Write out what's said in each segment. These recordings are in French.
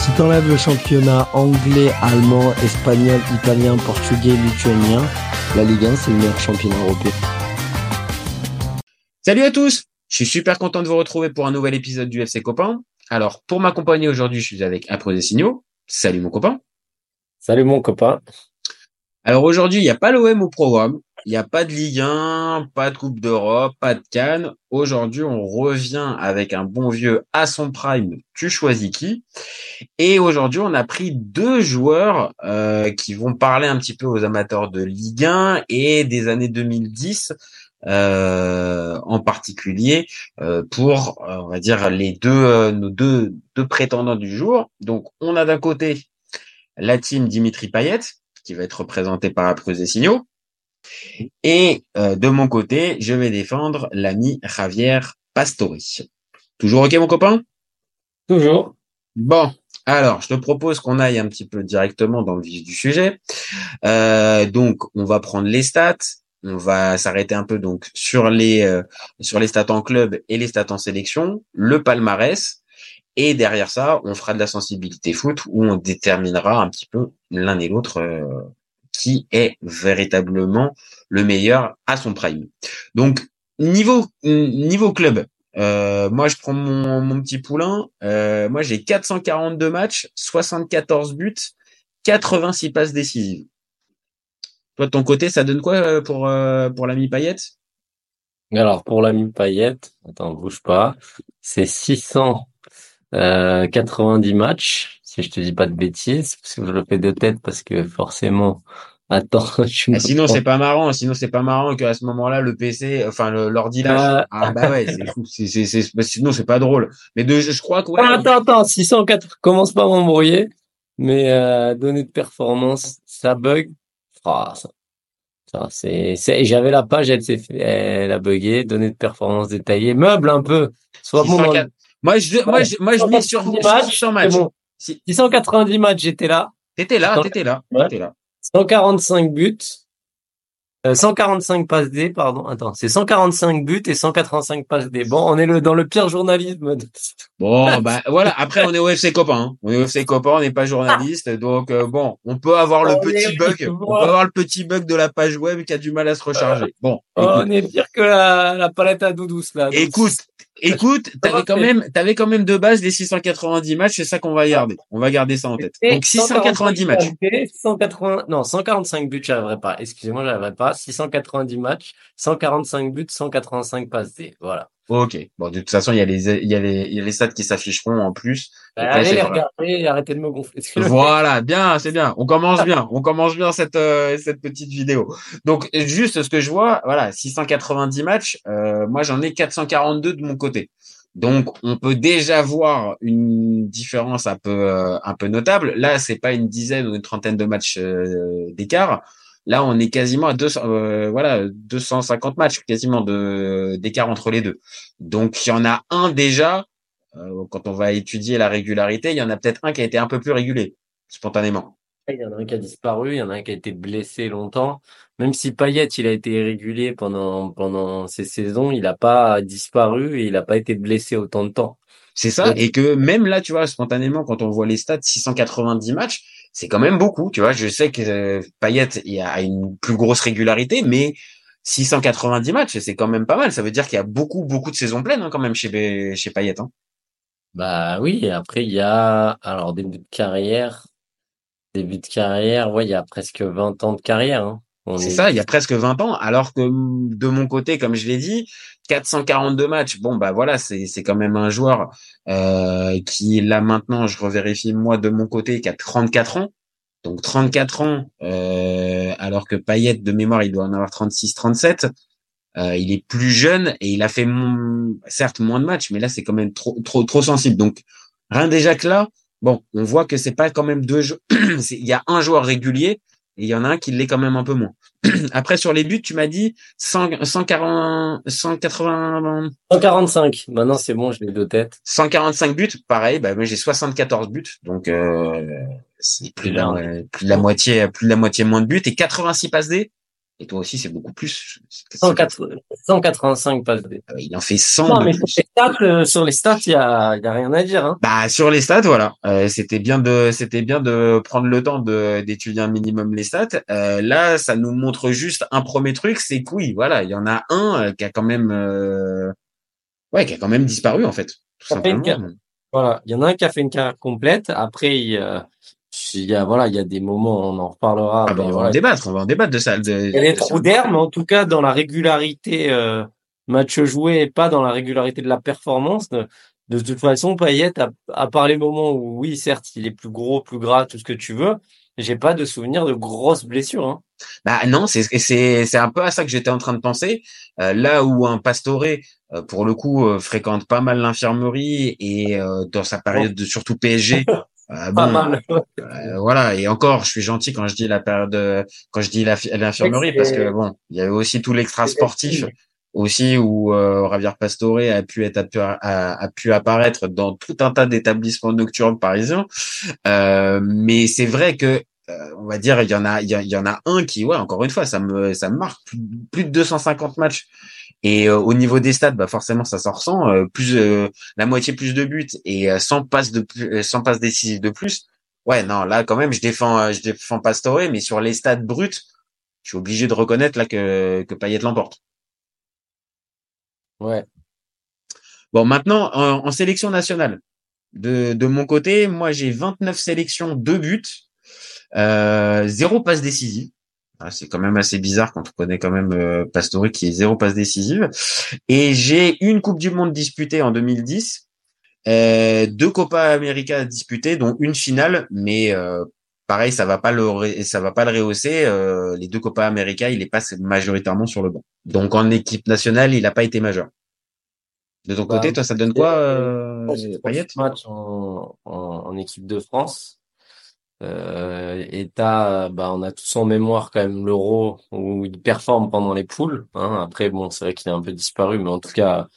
Si t'enlèves le championnat anglais, allemand, espagnol, italien, portugais, lituanien, la Ligue 1 c'est le meilleur championnat européen. Salut à tous Je suis super content de vous retrouver pour un nouvel épisode du FC Copain. Alors, pour m'accompagner aujourd'hui, je suis avec Impro des Signaux. Salut mon copain. Salut mon copain. Alors aujourd'hui, il n'y a pas l'OM au programme. Il n'y a pas de Ligue 1, pas de Coupe d'Europe, pas de Cannes. Aujourd'hui, on revient avec un bon vieux à son prime. Tu choisis qui Et aujourd'hui, on a pris deux joueurs euh, qui vont parler un petit peu aux amateurs de Ligue 1 et des années 2010 euh, en particulier euh, pour, euh, on va dire, les deux euh, nos deux deux prétendants du jour. Donc, on a d'un côté la team Dimitri Payet qui va être représentée par et Signaux. Et euh, de mon côté, je vais défendre l'ami Javier Pastori. Toujours ok mon copain? Toujours. Bon, alors je te propose qu'on aille un petit peu directement dans le vif du sujet. Euh, donc on va prendre les stats. On va s'arrêter un peu donc sur les euh, sur les stats en club et les stats en sélection, le palmarès. Et derrière ça, on fera de la sensibilité foot où on déterminera un petit peu l'un et l'autre euh, qui est véritablement le meilleur à son prime. Donc niveau niveau club, euh, moi je prends mon, mon petit poulain. Euh, moi j'ai 442 matchs, 74 buts, 86 passes décisives. Toi de ton côté, ça donne quoi euh, pour euh, pour l'ami Payette Alors pour l'ami Payette, attends bouge pas, c'est 690 matchs si je te dis pas de bêtises, parce que je le fais de tête parce que forcément Attends, ah, sinon c'est pas marrant, sinon c'est pas marrant qu'à ce moment-là le PC, enfin l'ordi lâche. Ah. ah bah ouais, c'est fou, c'est c'est sinon c'est pas drôle. Mais de je, crois que ouais. Attends attends, 604 commence pas à m'embrouiller, mais euh, données de performance, ça bug. Ah, ça, ça c'est c'est j'avais la page, elle s'est elle a bugué, données de performance détaillées, meuble un peu. Soit bon. Moi je moi je moi je mets sur match, sur match. Bon. 690 matchs, j'étais là. T'étais là, t'étais là, t'étais là. 145 buts, euh, 145 passes D, pardon. Attends, c'est 145 buts et 185 passes D. Bon, on est le, dans le pire journalisme. Bon, bah voilà. Après, on est au FC copain. Hein. On est au FC copain, on n'est pas journaliste, donc euh, bon, on peut avoir le petit bug. On peut avoir le petit bug de la page web qui a du mal à se recharger. Bon, on est pire que la, la palette à doudous là. Écoute, Écoute, t'avais quand même, t'avais quand même de base les 690 matchs, c'est ça qu'on va garder. On va garder ça en tête. Donc 690 matchs. 180, non, 145 buts, j'arriverai pas. Excusez-moi, j'arriverai pas. 690 matchs, 145 buts, 185 passes D. Voilà. Ok. Bon, de toute façon, il y a les, il y a les, il y a les stats qui s'afficheront en plus. Bah, allez les regarder et arrêtez de me gonfler. voilà, bien, c'est bien. On commence bien. On commence bien cette, euh, cette petite vidéo. Donc, juste ce que je vois, voilà, 690 matchs. Euh, moi, j'en ai 442 de mon côté. Donc, on peut déjà voir une différence un peu, euh, un peu notable. Là, c'est pas une dizaine ou une trentaine de matchs euh, d'écart. Là, on est quasiment à 200, euh, voilà, 250 matchs quasiment de d'écart entre les deux. Donc, il y en a un déjà. Euh, quand on va étudier la régularité, il y en a peut-être un qui a été un peu plus régulé spontanément. Il y en a un qui a disparu, il y en a un qui a été blessé longtemps. Même si Payet, il a été régulier pendant pendant ces saisons, il n'a pas disparu et il n'a pas été blessé autant de temps. C'est ça, et que même là, tu vois, spontanément, quand on voit les stats, 690 matchs, c'est quand même beaucoup, tu vois. Je sais que euh, Payet il a une plus grosse régularité, mais 690 matchs, c'est quand même pas mal. Ça veut dire qu'il y a beaucoup, beaucoup de saisons pleines hein, quand même chez chez Payet. Hein. Bah oui, après il y a alors début de carrière, début de carrière, ouais, il y a presque 20 ans de carrière. Hein. C'est ça, il y a presque 20 ans, alors que de mon côté, comme je l'ai dit, 442 matchs, bon bah voilà, c'est quand même un joueur euh, qui là maintenant, je revérifie moi de mon côté, qui a 34 ans. Donc 34 ans, euh, alors que Payet de mémoire, il doit en avoir 36, 37. Euh, il est plus jeune et il a fait certes moins de matchs, mais là c'est quand même trop trop trop sensible. Donc rien déjà que là, bon, on voit que c'est pas quand même deux Il y a un joueur régulier et il y en a un qui l'est quand même un peu moins. Après, sur les buts, tu m'as dit 100, 140, 180, 145. Maintenant, c'est bon, je l'ai de tête. 145 buts. Pareil, bah, moi, j'ai 74 buts. Donc, euh, c'est plus de, la, plus de la moitié, plus de la moitié moins de buts et 86 passes D. Et toi aussi, c'est beaucoup plus. 180 185 passes D. Euh, Il en fait 100 Non, mais plus. sur les stats, euh, sur les stats, il y a, y a rien à dire, hein. Bah sur les stats, voilà, Euh, c'était bien de c'était bien de prendre le temps de d'étudier un minimum les stats. Euh, là, ça nous montre juste un premier truc, c'est que oui, voilà, il y en a un euh, qui a quand même euh, ouais, qui a quand même disparu en fait, tout Ça fait une simplement. Voilà. Il y en a un qui a fait une carrière complète. Après, il il y a, voilà, il y a des moments, on en reparlera. Ah bah, on va en débattre, on va en débattre de ça. de- Il y a des trous d'air, mais en tout cas, dans la régularité euh, match joué et pas dans la régularité de la performance. De, de toute façon, Payet, à, à part les moments où, oui, certes, il est plus gros, plus gras, tout ce que tu veux, j'ai pas de souvenir de grosses blessures. Hein. Bah non, c'est c'est c'est un peu à ça que j'étais en train de penser. Euh, là où un Pastore, euh, pour le coup, euh, fréquente pas mal l'infirmerie et euh, dans sa période de surtout PSG. euh, bon, mal. Euh, voilà et encore je suis gentil quand je dis la période quand je dis l'infirmerie parce que bon il y avait aussi tout l'extra sportif aussi où euh, Javier Pastore a pu être a pu, a, a pu apparaître dans tout un tas d'établissements nocturnes parisiens. Euh, mais c'est vrai que euh, on va dire il y en a il y, y en a un qui ouais encore une fois ça me ça me marque plus, plus de 250 matchs et euh, au niveau des stats bah forcément ça s'en ressent euh, plus euh, la moitié plus de buts et euh, 100 passes de plus euh, 100 passes décisives de plus ouais non là quand même je défends euh, je défends Pastore mais sur les stats bruts je suis obligé de reconnaître là que que Payet l'emporte Ouais. Bon, maintenant, en, en sélection nationale, de, de mon côté, moi, j'ai 29 sélections, 2 buts, euh, zéro passe décisive. C'est quand même assez bizarre quand on connaît quand même euh, Pastore qui est zéro passe décisive. Et j'ai une Coupe du Monde disputée en 2010, euh, deux Copa América disputées, dont une finale, mais euh, pareil, ça va pas le ça va pas le rehausser. euh, les deux Copa América, il est pas majoritairement sur le banc. Donc en équipe nationale, il a pas été majeur. De ton Bah, côté, toi, ça donne quoi, euh, Payet en équipe de France. Euh, et t'as, bah, on a tous en mémoire quand même l'Euro où il performe pendant les poules. Hein. Après, bon, c'est vrai qu'il a un peu disparu, mais en tout cas,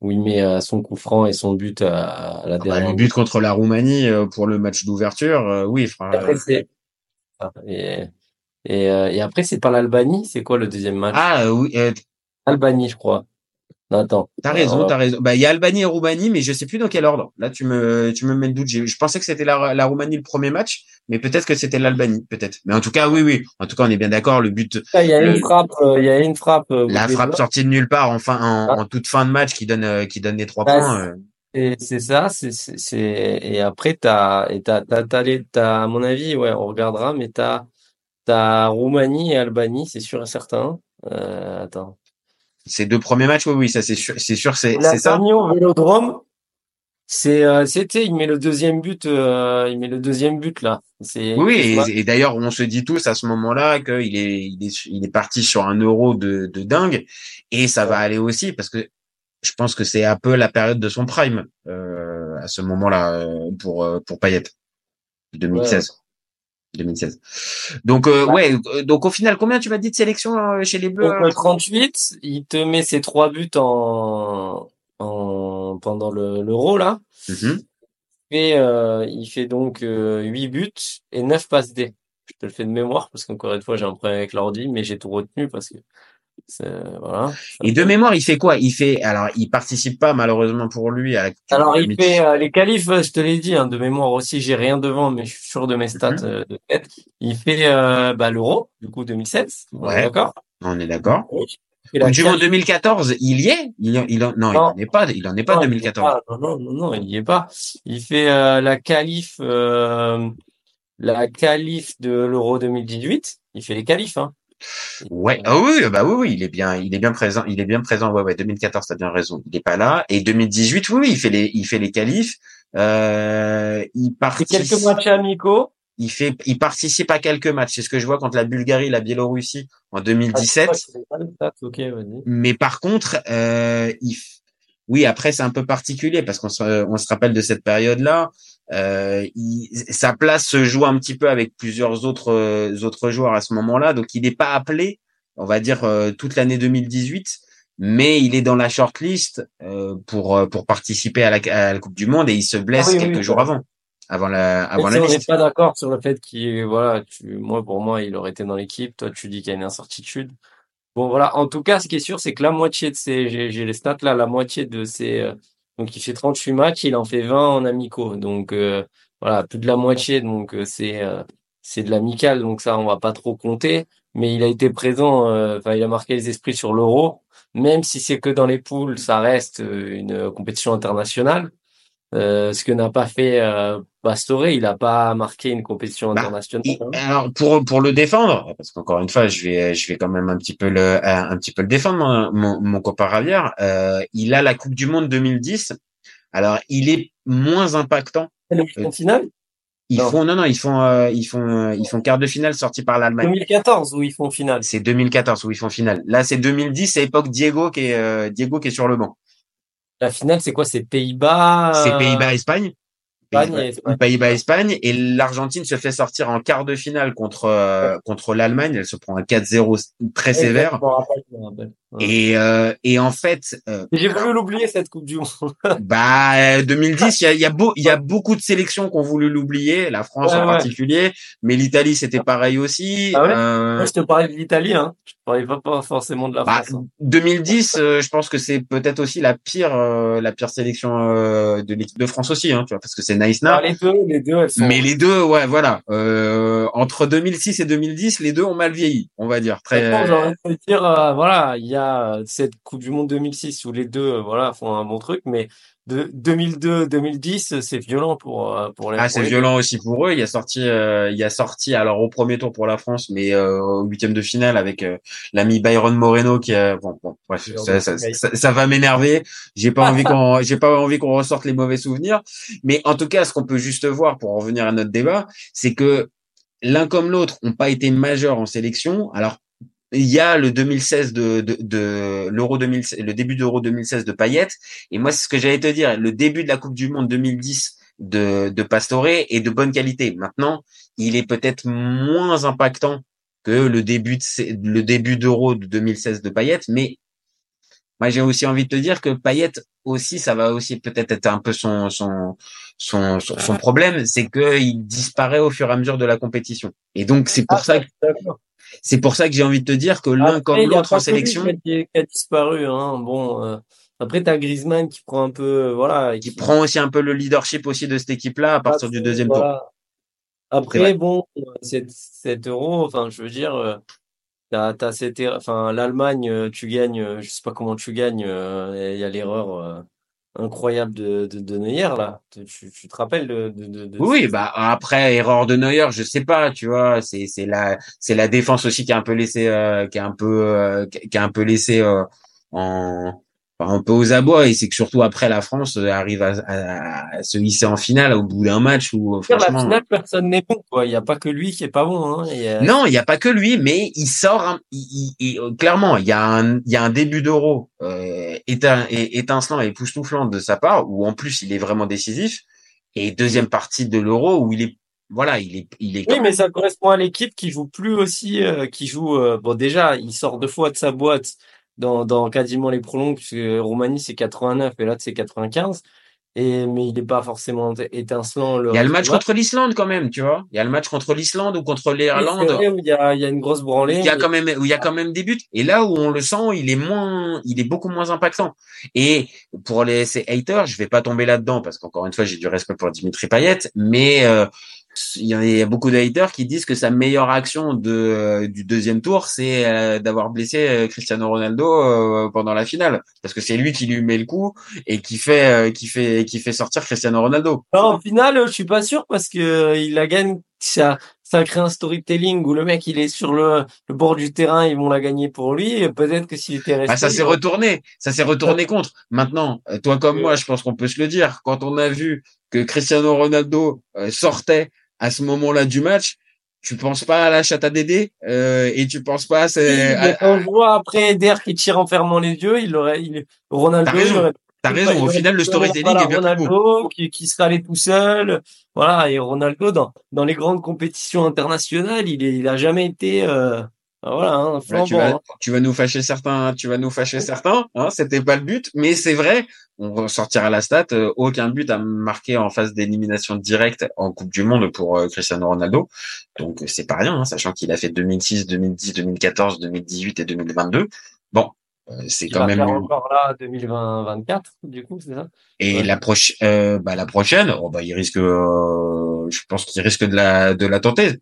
où il met euh, son coup franc et son but à, la Ah bah, dernière Le but contre la Roumanie euh, pour le match d'ouverture, euh, oui, fera. Après, c'est, ah, et, et, euh, et après, c'est pas l'Albanie. C'est quoi le deuxième match? Ah euh, oui, euh, Albanie, je crois. Non, attends. t'as raison, Alors, t'as raison. Bah, il y a Albanie et Roumanie, mais je sais plus dans quel ordre. Là, tu me, tu me mets le doute. Je pensais que c'était la, la Roumanie le premier match, mais peut-être que c'était l'Albanie, peut-être. Mais en tout cas, oui, oui. En tout cas, on est bien d'accord. Le but, Il y a le- une frappe, euh, il y a une frappe. euh, la frappe sortie de nulle part, en fin, en, Ah. en toute fin de match, qui donne, euh, qui donne les trois Bah, points. euh. Et c'est ça, c'est, et après, t'as, et t'as, t'as, t'as, les- t'as, à mon avis, ouais, on regardera, mais t'as, t'as Roumanie et Albanie, c'est sûr et certain. Euh, attends. Ces deux premiers matchs, oui, oui, ça c'est sûr, c'est sûr, c'est, ça? Vélodrome, c'est, euh, c'était, il met le deuxième but, euh, il met le deuxième but, là. C'est, Oui, et, et d'ailleurs, on se dit tous à ce moment-là qu'il est, il est, il est parti sur un euro de, de dingue, et ça va aller aussi parce que je pense que c'est un peu la période de son prime euh, à ce moment-là euh, pour euh, pour Payet, 2016. 2016. Donc euh, ouais, euh, donc au final, combien tu m'as dit de sélection chez les Bleus Donc, euh, le 38, il te met ses trois buts en, en, pendant le, l'Euro, là. Mhm. Et, euh, il fait donc euh, 8 buts et 9 passes D. Je te le fais de mémoire parce qu'encore une fois, j'ai un problème avec l'ordi, mais j'ai tout retenu parce que voilà. Et de mémoire, il fait quoi? Il fait alors, il participe pas malheureusement pour lui à la. Alors, il fait euh, les qualifs, euh, je te l'ai dit, hein, de mémoire aussi, j'ai rien devant, mais je suis sûr de mes stats Mhm. euh, de tête. Il fait euh, bah, l'Euro, du coup 2007, on est Ouais. d'accord? On est d'accord. Monde qualif- 2014, il y est Il, en- il en- non, Non. il en est pas. Il en est pas Non, il y est 2014. pas. Non, non, non, il y est pas. Il fait euh, la qualif, euh, la qualif de l'Euro 2018. Il fait les qualifs, hein. Ouais, ah oui, bah oui, oui, il est bien, il est bien présent, il est bien présent. Ouais, ouais, 2014, t'as bien raison, il est pas là. Et 2018, oui, oui, il fait les, il fait les qualifs. Euh, il participe, quelques matchs amicaux. Il fait, il participe à quelques matchs. C'est ce que je vois contre la Bulgarie, la Biélorussie en Ah, 2017. c'est pas les stats, Ok, vas-y. Mais par contre, euh, il, oui, après c'est un peu particulier parce qu'on se, on se rappelle de cette période-là. Euh, il, sa place se joue un petit peu avec plusieurs autres euh, autres joueurs à ce moment-là, donc il n'est pas appelé, on va dire euh, toute l'année 2018, mais il est dans la shortlist euh, pour pour participer à la, à la, Coupe du Monde et il se blesse Ah oui, quelques oui, jours avant, avant la avant la on n'est pas d'accord sur le fait qu'il, voilà, tu, moi, pour moi, il aurait été dans l'équipe. Toi, tu dis qu'il y a une incertitude. Bon, voilà. En tout cas, ce qui est sûr, c'est que la moitié de ces, j'ai, j'ai les stats là, la moitié de ces, euh, donc il fait 38 matchs, il en fait 20 en amicaux. Donc, euh, voilà, plus de la moitié. Donc, euh, c'est, euh, c'est de l'amical. Donc, ça, on va pas trop compter. Mais il a été présent, euh, enfin, il a marqué les esprits sur l'Euro. Même si c'est que dans les poules, ça reste euh, une compétition internationale. Euh, ce que n'a pas fait euh, Pastore, il n'a pas marqué une compétition Bah, internationale. Il- hein. alors pour pour le défendre, parce qu'encore une fois, je vais je vais quand même un petit peu le un, un petit peu le défendre mon mon, mon copain Ravière. Euh, il a la Coupe du Monde 2010. Alors il est moins impactant. Le finale? Ils Non. font non non ils font euh, ils font euh, ils font quart de finale sorti par l'Allemagne. 2014 où ils font finale. C'est 2014 où ils font finale. Là c'est 2010, c'est époque Diego qui est euh, Diego qui est sur le banc. La finale, c'est quoi? C'est Pays-Bas. C'est euh, Pays-Bas Espagne. Espagne et Espagne. Pays-Bas Espagne et l'Argentine se fait sortir en quart de finale contre euh, contre l'Allemagne. Elle se prend un 4-0 très sévère. Et, euh, et en fait, euh, J'ai voulu l'oublier cette Coupe du Monde. bah euh, 2010, il y a, il y, a beau, il y a beaucoup de sélections qui ont voulu l'oublier, la France Ouais, en ouais. particulier, mais l'Italie c'était pareil aussi. Ah ouais? Euh, Moi, je te parlais de l'Italie, hein. Je te parlais pas, pas forcément de la bah, France. hein. 2010, euh, je pense que c'est peut-être aussi la pire, euh, la pire sélection euh, de l'équipe de France aussi, hein, tu vois, parce que c'est Naïsna. Ah, les deux, les deux, elles sont. Mais les deux, ouais, voilà. Euh, entre 2006 et 2010, les deux ont mal vieilli, on va dire. Très. Te dire, euh, voilà, il y a euh, cette Coupe du Monde 2006 où les deux, euh, voilà, font un bon truc, mais de 2002-2010, c'est violent pour euh, pour les. Ah, c'est violent aussi pour eux. Il y a sorti, euh, il y a sorti alors au premier tour pour la France, mais euh, au huitième de finale avec euh, l'ami Byron Moreno qui a bon, bon bref, ça, ça, ça, ça va m'énerver. J'ai pas envie qu'on, j'ai pas envie qu'on ressorte les mauvais souvenirs. Mais en tout cas, ce qu'on peut juste voir pour en revenir à notre débat, c'est que l'un comme l'autre ont pas été majeurs en sélection. Alors il y a le 2016 de, de, de l'Euro 2016, le début d'Euro 2016 de Payet. Et moi, c'est ce que j'allais te dire. Le début de la Coupe du Monde 2010 de, de Pastore est de bonne qualité. Maintenant, il est peut-être moins impactant que le début de, le début d'Euro de 2016 de Payet. Mais moi, j'ai aussi envie de te dire que Payet aussi, ça va aussi peut-être être un peu son, son, son, son, son problème, c'est qu'il disparaît au fur et à mesure de la compétition. Et donc, c'est pour Ah, ça que. C'est pour ça que j'ai envie de te dire que l'un comme l'autre en sélection, Qui a, qui a disparu, hein. Bon, euh, après, t'as Griezmann qui prend un peu, euh, voilà. qui prend aussi un peu le leadership aussi de cette équipe-là à partir du deuxième tour. Voilà. Après, bon, cet, cet euro, enfin, je veux dire, euh, t'as, t'as cette, er- enfin, l'Allemagne, euh, tu gagnes, je sais pas comment tu gagnes, euh, il y a l'erreur euh, incroyable de, de, de Neuer, là. Tu, tu te rappelles de, de, de, de- Oui, bah après erreur de Neuer, je sais pas, tu vois, c'est c'est la c'est la défense aussi qui a un peu laissé euh, qui a un peu euh, qui a un peu laissé euh, en un peu aux abois et c'est que surtout après la France euh, arrive à, à- à se hisser en finale au bout d'un match où euh, Sur la franchement finale, personne n'est bon, quoi. Il y a pas que lui qui est pas bon, hein. A- Non, il n'y a pas que lui, mais il sort. un- il- il- euh, clairement, il y a un, il y a un début d'Euro euh, et- étincelant et époustouflant de sa part, où en plus il est vraiment décisif. Et deuxième partie de l'Euro où il est, voilà, il est, il est. Oui, mais ça correspond à l'équipe qui joue plus aussi, euh, qui joue. euh, bon, déjà, il sort deux fois de sa boîte dans, dans quasiment les prolongs, puisque Roumanie c'est 89 et là c'est 95. Et mais il n'est pas forcément étincelant. Il y a le match contre l'Islande quand même, tu vois. Il y a le match contre l'Islande ou contre l'Irlande. il y a, il y a une grosse branlée. Il y a quand même, où il y a quand même des buts. Et là où on le sent, il est moins, il est beaucoup moins impactant. Et pour les ces haters, je vais pas tomber là-dedans parce qu'encore une fois, j'ai du respect pour Dimitri Payet, mais euh, il y a- beaucoup de haters qui disent que sa meilleure action de euh, du deuxième tour, c'est euh, d'avoir blessé euh, Cristiano Ronaldo euh, pendant la finale, parce que c'est lui qui lui met le coup et qui fait, euh, qui fait, qui fait sortir Cristiano Ronaldo. Non, au final, je suis pas sûr parce que il la gagne. Ça, ça crée un storytelling où le mec il est sur le, le bord du terrain, ils vont la gagner pour lui. Et Peut-être que s'il était resté. Ah, ça s'est retourné, ça s'est retourné contre. Maintenant, toi comme moi, je pense qu'on peut se le dire. Quand on a vu que Cristiano Ronaldo euh, sortait à ce moment-là du match, tu penses pas à la chatte à Dédé euh, et tu penses pas à, ces- à- je vois après Eder qui tire en fermant les yeux, il aurait, il, Ronaldo, T'as raison. aurait T'as raison. Au final, le storytelling Voilà, est bien. Ronaldo qui, qui serait allé tout seul. Voilà, et Ronaldo dans dans les grandes compétitions internationales, il est, il a jamais été euh, voilà, hein, Là, tu vas, hein. tu vas nous fâcher certains, tu vas nous fâcher certains, hein, c'était pas le but, mais c'est vrai, on ressortira la stat, euh, aucun but à marquer en phase d'élimination directe en Coupe du Monde pour euh, Cristiano Ronaldo. Donc, euh, c'est pas rien, hein, sachant qu'il a fait 2006, 2010, 2014, 2018 et 2022. Bon, euh, c'est quand va même, faire encore là 2020-24, du coup, c'est ça? et Ouais. la prochaine, euh, bah, la prochaine, oh, bah, il risque, euh, je pense qu'il risque de la, de la tenter.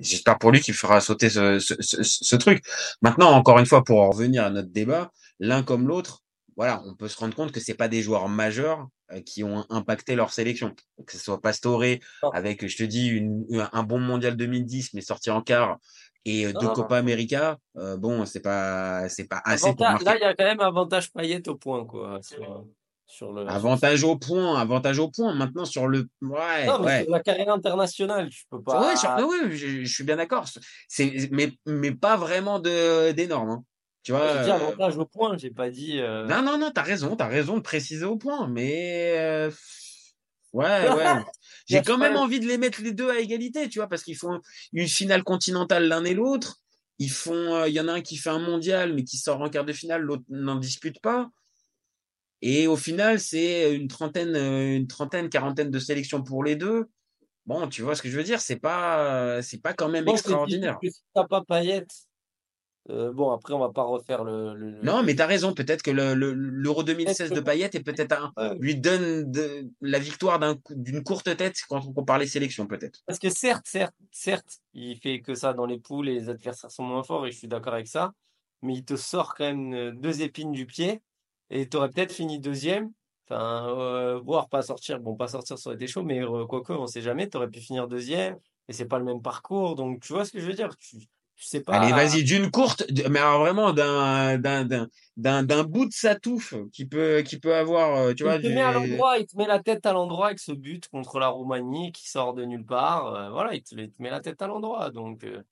J'espère pour lui qu'il fera sauter ce, ce, ce, ce truc. Maintenant, encore une fois, pour en revenir à notre débat, l'un comme l'autre, voilà, on peut se rendre compte que c'est pas des joueurs majeurs euh, qui ont impacté leur sélection. Que ce soit Pastore avec, je te dis, une, un bon mondial 2010 mais sorti en quart et euh, Non, deux non, Copa América, euh, bon, c'est pas, c'est pas assez Avantage- là, il y a quand même avantage Payet au point, quoi, sur, sur le. Avantage au point, avantage au point. Maintenant sur le, ouais, Non, mais ouais. sur la carrière internationale, tu peux pas. Ouais, sur- ouais, je, je suis bien d'accord. C'est, mais, mais pas vraiment de, d'énorme, hein. Tu vois. J'ai dit euh, avantage au point, j'ai pas dit. euh, Non, non, non, t'as raison, t'as raison de préciser au point, mais euh, ouais, ouais. J'ai quand même envie de les mettre les deux à égalité, tu vois, parce qu'ils font une finale continentale l'un et l'autre. Ils font, euh, il y en a un qui fait un mondial, mais qui sort en quart de finale, l'autre n'en dispute pas. Et au final, c'est une trentaine, euh, une trentaine, quarantaine de sélections pour les deux. Bon, tu vois ce que je veux dire, c'est pas, c'est pas quand même Bon, extraordinaire. si t'as pas Payet. euh, bon, après, on va pas refaire le. Non, mais t'as raison. Peut-être que le- le- l'Euro 2016 de Payet est peut-être Ouais. lui donne de, la victoire d'une courte tête quand on compare les sélections, peut-être. Parce que certes, certes, certes, il fait que ça dans les poules et les adversaires sont moins forts et je suis d'accord avec ça. Mais il te sort quand même euh, deux épines du pied et tu aurais peut-être fini deuxième. Enfin, euh, voire pas sortir. Bon, pas sortir, ça aurait été chaud, mais euh, quoique, on sait jamais. Tu aurais pu finir deuxième et c'est pas le même parcours. Donc, tu vois ce que je veux dire? Tu, tu sais pas. Allez, vas-y, d'une courte, mais alors vraiment d'un, d'un, d'un, d'un, bout de sa touffe qui peut, qui peut avoir, euh, tu Il vois, te du- met à l'endroit, il te met la tête à l'endroit avec ce but contre la Roumanie qui sort de nulle part. euh, voilà, il te, il te met la tête à l'endroit. Donc, euh,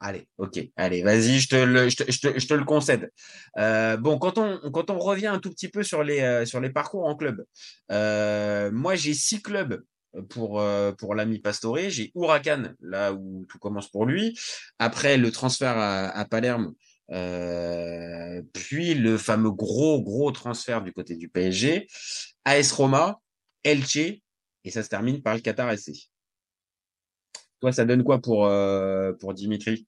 allez, ok, allez, vas-y, je te le, concède. Bon, quand on, revient un tout petit peu sur les, euh, parcours en club, euh, moi j'ai six clubs pour, euh, pour l'ami Pastore. J'ai Huracan, là où tout commence pour lui. Après, le transfert à, à Palerme. Puis le fameux gros, gros transfert du côté du PSG. AS Roma, Elche, et ça se termine par le Qatar SC. Toi, ça donne quoi pour, euh, pour Dimitri?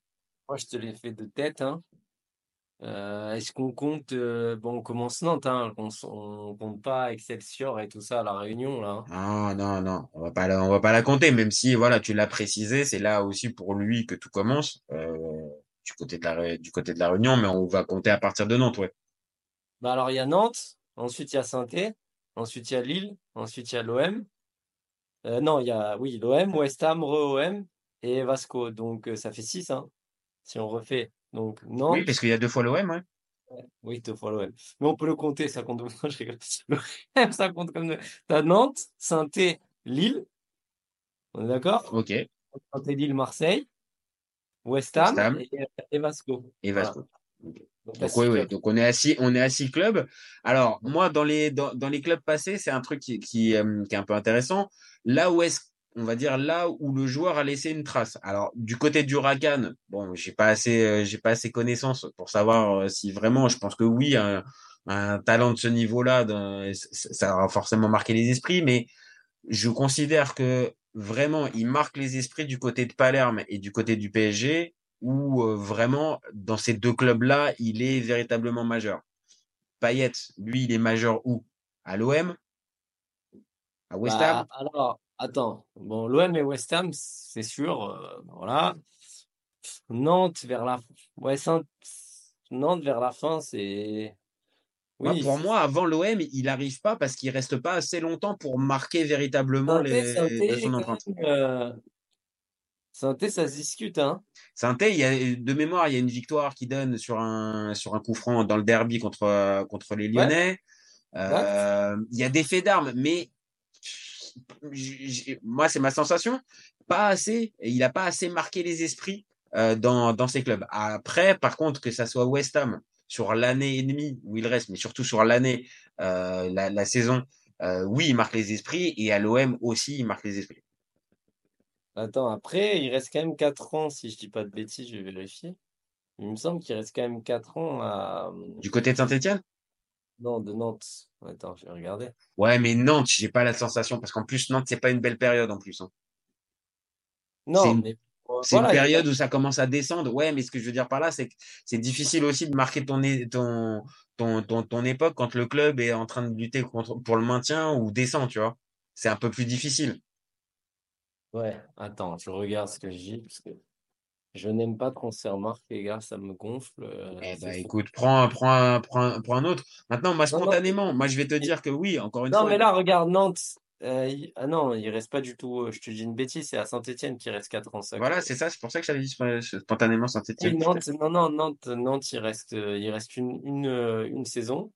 Moi, je te l'ai fait de tête. Hein. Euh, est-ce qu'on compte euh, Bon, on commence Nantes. Hein, on, on compte pas Excelsior et tout ça à la Réunion là. hein. Non, non, non, on va pas la, on va pas la compter, même si voilà, tu l'as précisé, c'est là aussi pour lui que tout commence euh, du côté de la du côté de la Réunion, mais on va compter à partir de Nantes, ouais. Bah alors il y a Nantes, ensuite il y a Saint-Étienne, ensuite il y a Lille, ensuite il y a l'OM. Euh, non, il y a oui l'OM, West Ham, re-OM et Vasco. Donc euh, ça fait 6 hein. Si on refait. Donc Nantes. Oui, parce qu'il y a deux fois l'OM, ouais. Oui, deux fois l'OM. Mais on peut le compter, ça compte. Je rigole. L'OM, ça compte comme. deux. T'as Nantes, Saint-Étienne, Lille. On est d'accord? Ok. Et Saint-Étienne, Lille, Marseille, West Ham, West Ham. Et, et Vasco. Vasco. Voilà. Donc, oui, oui. Donc on est à six, on est à six clubs. Alors moi, dans les dans, dans les clubs passés, c'est un truc qui qui, euh, qui est un peu intéressant. Là où est-ce on va dire là où le joueur a laissé une trace. Alors du côté du Huracan, bon, j'ai pas assez euh, j'ai pas assez connaissances pour savoir euh, si vraiment. Je pense que oui, un, un talent de ce niveau-là, ça aura forcément marqué les esprits, mais je considère que vraiment il marque les esprits du côté de Palerme et du côté du PSG où euh, vraiment dans ces deux clubs-là, il est véritablement majeur. Payet, lui, il est majeur où? À l'OM À West Ham? Bah, alors, attends. Bon, l'OM et West Ham, c'est sûr. euh, voilà. Nantes vers la ouais, Saint- Nantes vers la fin, c'est. Oui, Pour c'est- moi, avant l'OM, il n'arrive pas parce qu'il reste pas assez longtemps pour marquer véritablement les, de son empreinte. euh, Saint-Étienne, ça se discute, hein. Saint-Étienne, il y a, de mémoire, il y a une victoire qui donne sur un, sur un coup franc dans le derby contre, euh, contre les Lyonnais. Euh, il y a des faits d'armes, mais moi, c'est ma sensation, pas assez. Il n'a pas assez marqué les esprits euh, dans, dans ces clubs. Après, par contre, que ça soit West Ham, sur l'année et demie où il reste, mais surtout sur l'année, euh, la, la saison, euh, oui, il marque les esprits et à l'OM aussi, il marque les esprits. Attends, après, il reste quand même 4 ans, si je dis pas de bêtises, je vais vérifier. Il me semble qu'il reste quand même 4 ans à... Du côté de Saint-Etienne? Non, de Nantes. Attends, je vais regarder. Ouais, mais Nantes, j'ai pas la sensation parce qu'en plus Nantes, c'est pas une belle période en plus. Hein. Non, C'est une- mais C'est voilà, une il y a- période où ça commence à descendre. Ouais, mais ce que je veux dire par là, c'est que c'est difficile aussi de marquer ton, é- ton, ton, ton, ton époque quand le club est en train de lutter contre, pour le maintien ou descend, tu vois. C'est un peu plus difficile. Ouais, attends, je regarde ce que je dis, parce que je n'aime pas Transfermarkt, les gars, ça me gonfle. euh, Eh c'est fou. écoute, prends, prends, un- prends, un- prends un autre. Maintenant, moi, Non, non, spontanément, moi, je vais te dire que oui, encore une non, fois. mais là, regarde, Nantes. euh, il- Ah non, il reste pas du tout, euh, je te dis une bêtise, c'est à Saint-Étienne qui reste 4 ans, ça. Voilà, c'est ça, c'est pour ça que j'avais dit sp- spontanément Oui, Saint-Etienne. Nantes, non, non, Nantes, Nantes, il reste, il reste une, une, une saison.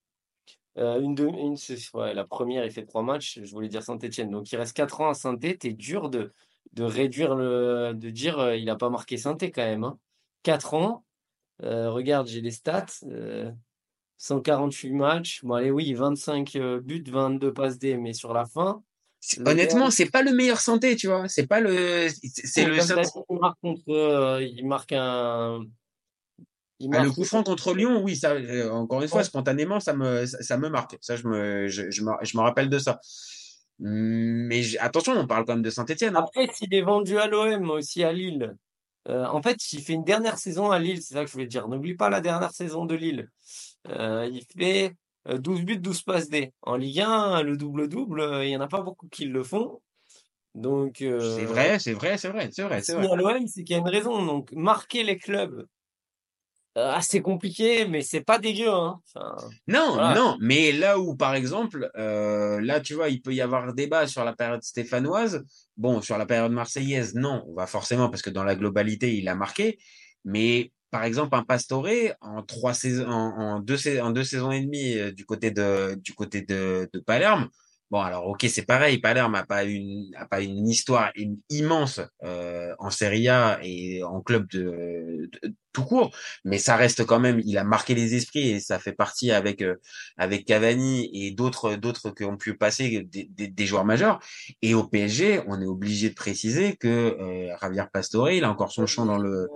Euh, une, de, une, c'est- ouais, la première, il fait trois matchs, je voulais dire Saint-Étienne. Donc, il reste quatre ans à Saint-Étienne. T'es dur de, de réduire le, de dire, euh, il a pas marqué Saint-Étienne quand même, hein. Quatre ans. Euh, regarde, j'ai les stats. Euh, 148 matchs. Bon, allez, oui, 25 euh, buts, 22 passes D, mais sur la fin. Honnêtement, c'est pas le meilleur santé, tu vois. C'est pas le, c'est le, seul- il marque contre, euh, il marque un, il Ah, le coup franc contre Lyon, oui, ça, euh, encore une fois, spontanément, ça me, ça, ça me marque. Ça, je me, je, je me, je me rappelle de ça. Mais attention, on parle quand même de Saint-Etienne. Après, s'il est vendu à l'OM, aussi à Lille. Euh, en fait, il fait une dernière saison à Lille, c'est ça que je voulais dire. N'oublie pas la dernière saison de Lille. Euh, il fait euh, 12 buts, 12 passes D. En Ligue 1, le double-double, euh, il y en a pas beaucoup qui le font. Donc, C'est euh, vrai, c'est vrai, c'est vrai, c'est vrai, c'est à l'OM, c'est qu'il y a une raison. Donc, marquer les clubs, euh, assez compliqué, mais c'est pas dégueu, hein. Enfin, Non, Voilà. non, mais là où, par exemple, euh, là, tu vois, il peut y avoir débat sur la période stéphanoise. Bon, sur la période marseillaise, non, on va forcément, parce que dans la globalité, il a marqué. Mais, par exemple, un Pastore, en trois saisons, en, en deux, en deux saisons et demie, euh, du côté de, du côté de, de Palerme. Bon, alors, ok, c'est pareil, Palerme a pas une, a pas une histoire im- immense, euh, en Serie A et en club de, de- tout court mais ça reste quand même, il a marqué les esprits et ça fait partie avec euh, avec Cavani et d'autres d'autres qui ont pu passer des, des, des joueurs majeurs. Et au PSG, on est obligé de préciser que euh, Javier Pastore, il a encore son champ dans le.